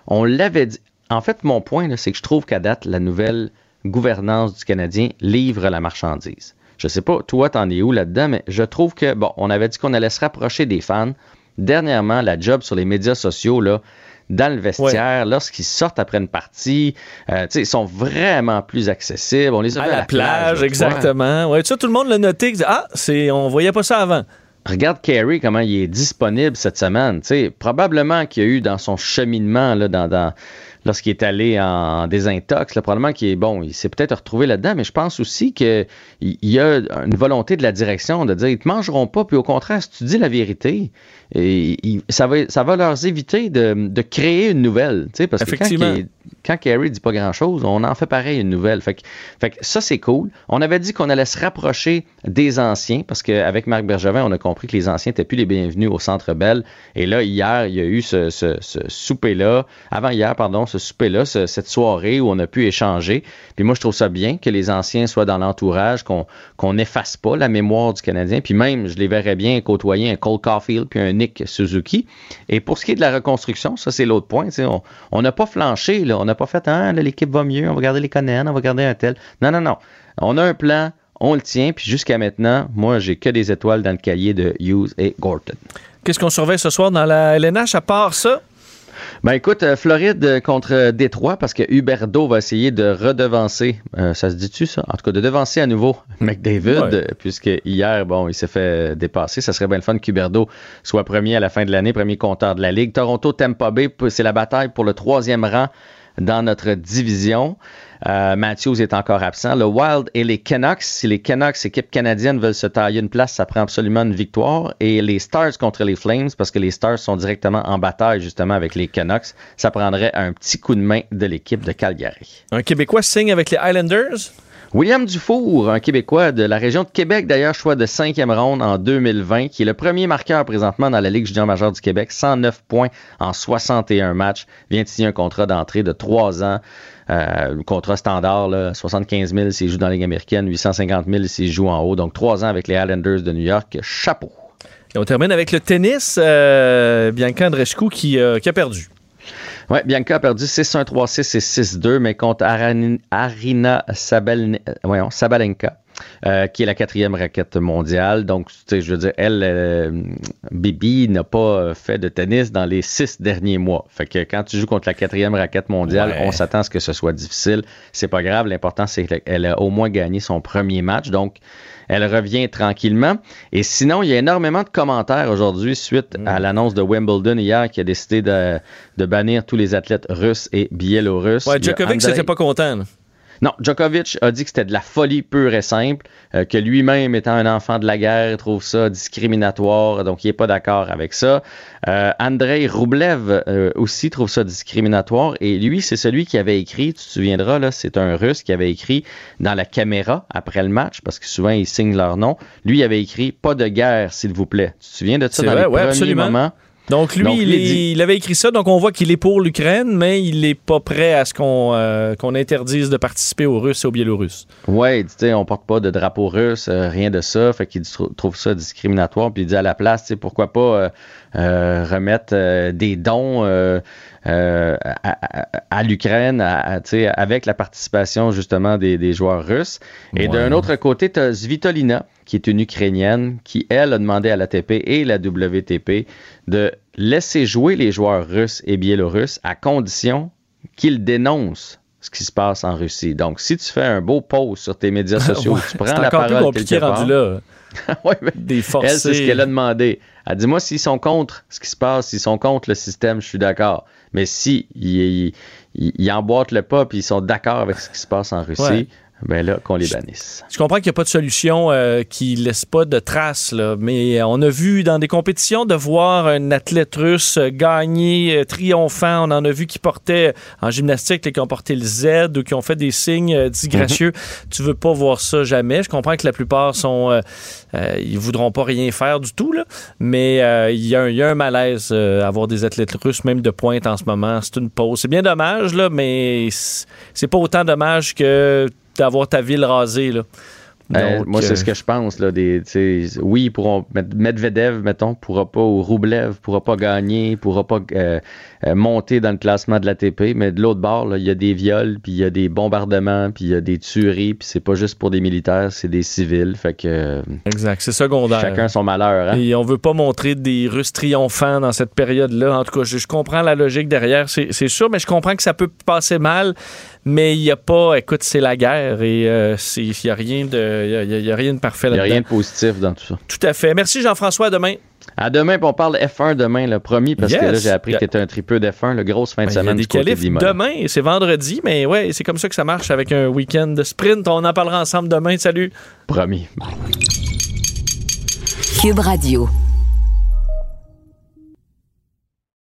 On l'avait dit. En fait, mon point, c'est que je trouve qu'à date, la nouvelle gouvernance du Canadien livre la marchandise. Je sais pas, toi, t'en es où là-dedans, mais je trouve que, bon, on avait dit qu'on allait se rapprocher des fans. Dernièrement, la job sur les médias sociaux, là, dans le vestiaire, lorsqu'ils sortent après une partie, euh, tu sais, ils sont vraiment plus accessibles. On les a À la plage, exactement. Ouais, ça, tout le monde l'a noté. Ah, c'est, on voyait pas ça avant. Regarde Carey, comment il est disponible cette semaine. Tu sais, probablement qu'il y a eu dans son cheminement, là, dans, dans- lorsqu'il est allé en désintox, là, probablement qu'il est bon, il s'est peut-être retrouvé là-dedans, mais je pense aussi qu'il y a une volonté de la direction de dire ils te mangeront pas, puis au contraire, si tu dis la vérité, et, il- ça, va, ça va leur éviter de, de créer une nouvelle. Parce que quand, quand Carey dit pas grand-chose, on en fait pareil une nouvelle. Fait que, fait que ça, c'est cool. On avait dit qu'on allait se rapprocher des anciens, parce qu'avec Marc Bergevin, on a compris que les anciens n'étaient plus les bienvenus au Centre Bell. Et là, hier, il y a eu ce, ce- ce souper-là, avant hier, pardon, ce souper-là, ce- cette soirée où on a pu échanger. Puis moi, je trouve ça bien que les anciens soient dans l'entourage, qu'on n'efface pas la mémoire du Canadien. Puis même, je les verrais bien côtoyer un Cole Caulfield puis un Nick Suzuki. Et pour ce qui est de la reconstruction, ça, c'est l'autre point. On n'a pas flanché, là. on n'a pas fait, ah, l'équipe va mieux, on va garder les Conan, on va garder un tel. Non, non, non. On a un plan, on le tient, puis jusqu'à maintenant, moi, j'ai que des étoiles dans le cahier de Hughes et Gorton. Qu'est-ce qu'on surveille ce soir dans la LNH à part ça? Ben écoute, euh, Floride euh, contre euh, Détroit, parce que Huberdo va essayer de redevancer, euh, ça se dit-tu ça? En tout cas, de devancer à nouveau (laughs) McDavid, Ouais. puisque hier, bon, il s'est fait dépasser. Ça serait bien le fun qu'Huberdo soit premier à la fin de l'année, premier compteur de la Ligue. Toronto, Tampa Bay, c'est la bataille pour le troisième rang dans notre division. Euh, Matthews est encore absent. Le Wild et les Canucks, si les Canucks, équipe canadienne, veulent se tailler une place, ça prend absolument une victoire. Et les Stars contre les Flames, parce que les Stars sont directement en bataille justement avec les Canucks, ça prendrait un petit coup de main de l'équipe de Calgary. Un Québécois signe avec les Islanders? William Dufour, un Québécois de la région de Québec, d'ailleurs, choix de cinquième ronde en 2020, qui est le premier marqueur présentement dans la Ligue junior majeure du Québec, 109 points en 61 matchs, vient de signer un contrat d'entrée de 3 ans, euh, le contrat standard, là, 75 000 s'il joue dans la Ligue américaine, 850 000 s'il joue en haut, donc 3 ans avec les Islanders de New York, chapeau. Et on termine avec le tennis. euh, Bianca Andreescu qui, euh, qui a perdu. Ouais, Bianca a perdu 6-1, 3-6 et 6-2, mais contre Arina voyons, Sabalenka, euh, qui est la quatrième raquette mondiale. Donc, tu sais, je veux dire, elle, euh, Bibi n'a pas fait de tennis dans les six derniers mois. Fait que quand tu joues contre la quatrième raquette mondiale, Ouais. on s'attend à ce que ce soit difficile. C'est pas grave. L'important, c'est qu'elle a au moins gagné son premier match. Donc, elle revient tranquillement. Et sinon, il y a énormément de commentaires aujourd'hui suite Mm. à l'annonce de Wimbledon hier qui a décidé de, de bannir tous les athlètes russes et biélorusses. Ouais, Djokovic, Andrei- c'était pas content. là. Non, Djokovic a dit que c'était de la folie pure et simple, euh, que lui-même étant un enfant de la guerre, il trouve ça discriminatoire, donc il n'est pas d'accord avec ça. Euh, Andrei Roublev euh, aussi trouve ça discriminatoire, et lui, c'est celui qui avait écrit, tu te souviendras, là, c'est un Russe qui avait écrit dans la caméra après le match, parce que souvent ils signent leur nom. Lui, il avait écrit pas de guerre, s'il vous plaît. Tu te souviens de ça dans vrai, les ouais, premiers absolument. moments? Donc lui, Donc, il, lui, est- dit- il avait écrit ça, donc on voit qu'il est pour l'Ukraine, mais il n'est pas prêt à ce qu'on euh, qu'on interdise de participer aux Russes et aux Biélorusses. Ouais, il dit, tu sais, on porte pas de drapeau russe, euh, rien de ça. Fait qu'il trou- trouve ça discriminatoire. Puis il dit à la place, tu sais, pourquoi pas euh, euh, remettre euh, des dons euh, à, à- à l'Ukraine à- avec la participation justement des, des joueurs russes. Et d'un autre côté, tu as Svitolina, qui est une Ukrainienne, qui, elle, a demandé à l'ATP et la WTP de laisser jouer les joueurs russes et biélorusses à condition qu'ils dénoncent ce qui se passe en Russie. Donc, si tu fais un beau post sur tes médias (laughs) sociaux, Ouais, tu prends c'est la encore plus parole compliqué rendu là. (laughs) ouais, mais des Elle, c'est ce qu'elle a demandé. Elle dit, moi, s'ils sont contre ce qui se passe, s'ils sont contre le système, je suis d'accord. Mais si ils, ils, ils emboîtent le pas puis ils sont d'accord avec ce qui se passe en Russie. Ben là, qu'on les bannisse. Je comprends qu'il n'y a pas de solution euh, qui laisse pas de traces, là, mais on a vu dans des compétitions de voir un athlète russe euh, gagner euh, triomphant. On en a vu qui portaient en gymnastique, qui ont porté le Z ou qui ont fait des signes euh, disgracieux. Tu veux pas voir ça jamais. Je comprends que la plupart sont, euh, euh, ils voudront pas rien faire du tout, là, mais euh, il y, a un- il y a un malaise euh, à avoir des athlètes russes, même de pointe en ce moment. C'est une pause. C'est bien dommage, là, mais c'est pas autant dommage que d'avoir ta ville rasée. Là. Euh, Donc, moi, c'est euh, ce que je pense. Là, des, oui, ils pourront, Med- Medvedev, mettons, pourra pas, ou Roublev pourra pas gagner, pourra pas euh, euh, monter dans le classement de l'ATP, mais de l'autre bord, là, il y a des viols, puis il y a des bombardements, puis il y a des tueries, puis c'est pas juste pour des militaires, c'est des civils. Fait que euh, Exact, c'est secondaire. chacun son malheur. Hein? Et on veut pas montrer des Russes triomphants dans cette période-là. En tout cas, je, je comprends la logique derrière, c'est sûr, mais je comprends que ça peut passer mal. Mais il n'y a pas, écoute, c'est la guerre et euh, il n'y a, rien de- il y a- y a- rien de parfait Il n'y a là-dedans. rien de positif dans tout ça. Tout à fait. Merci Jean-François, à demain. À demain, puis on parle F1 demain, le promis, parce que là, j'ai appris Il que tu un tripeux d'F1, le grosse fin de Ben, Il y a semaine des du côté qualifs de Imola. demain c'est vendredi, mais ouais, c'est comme ça que ça marche avec un week-end de sprint. On en parlera ensemble demain. Salut. Promis. Cube Radio.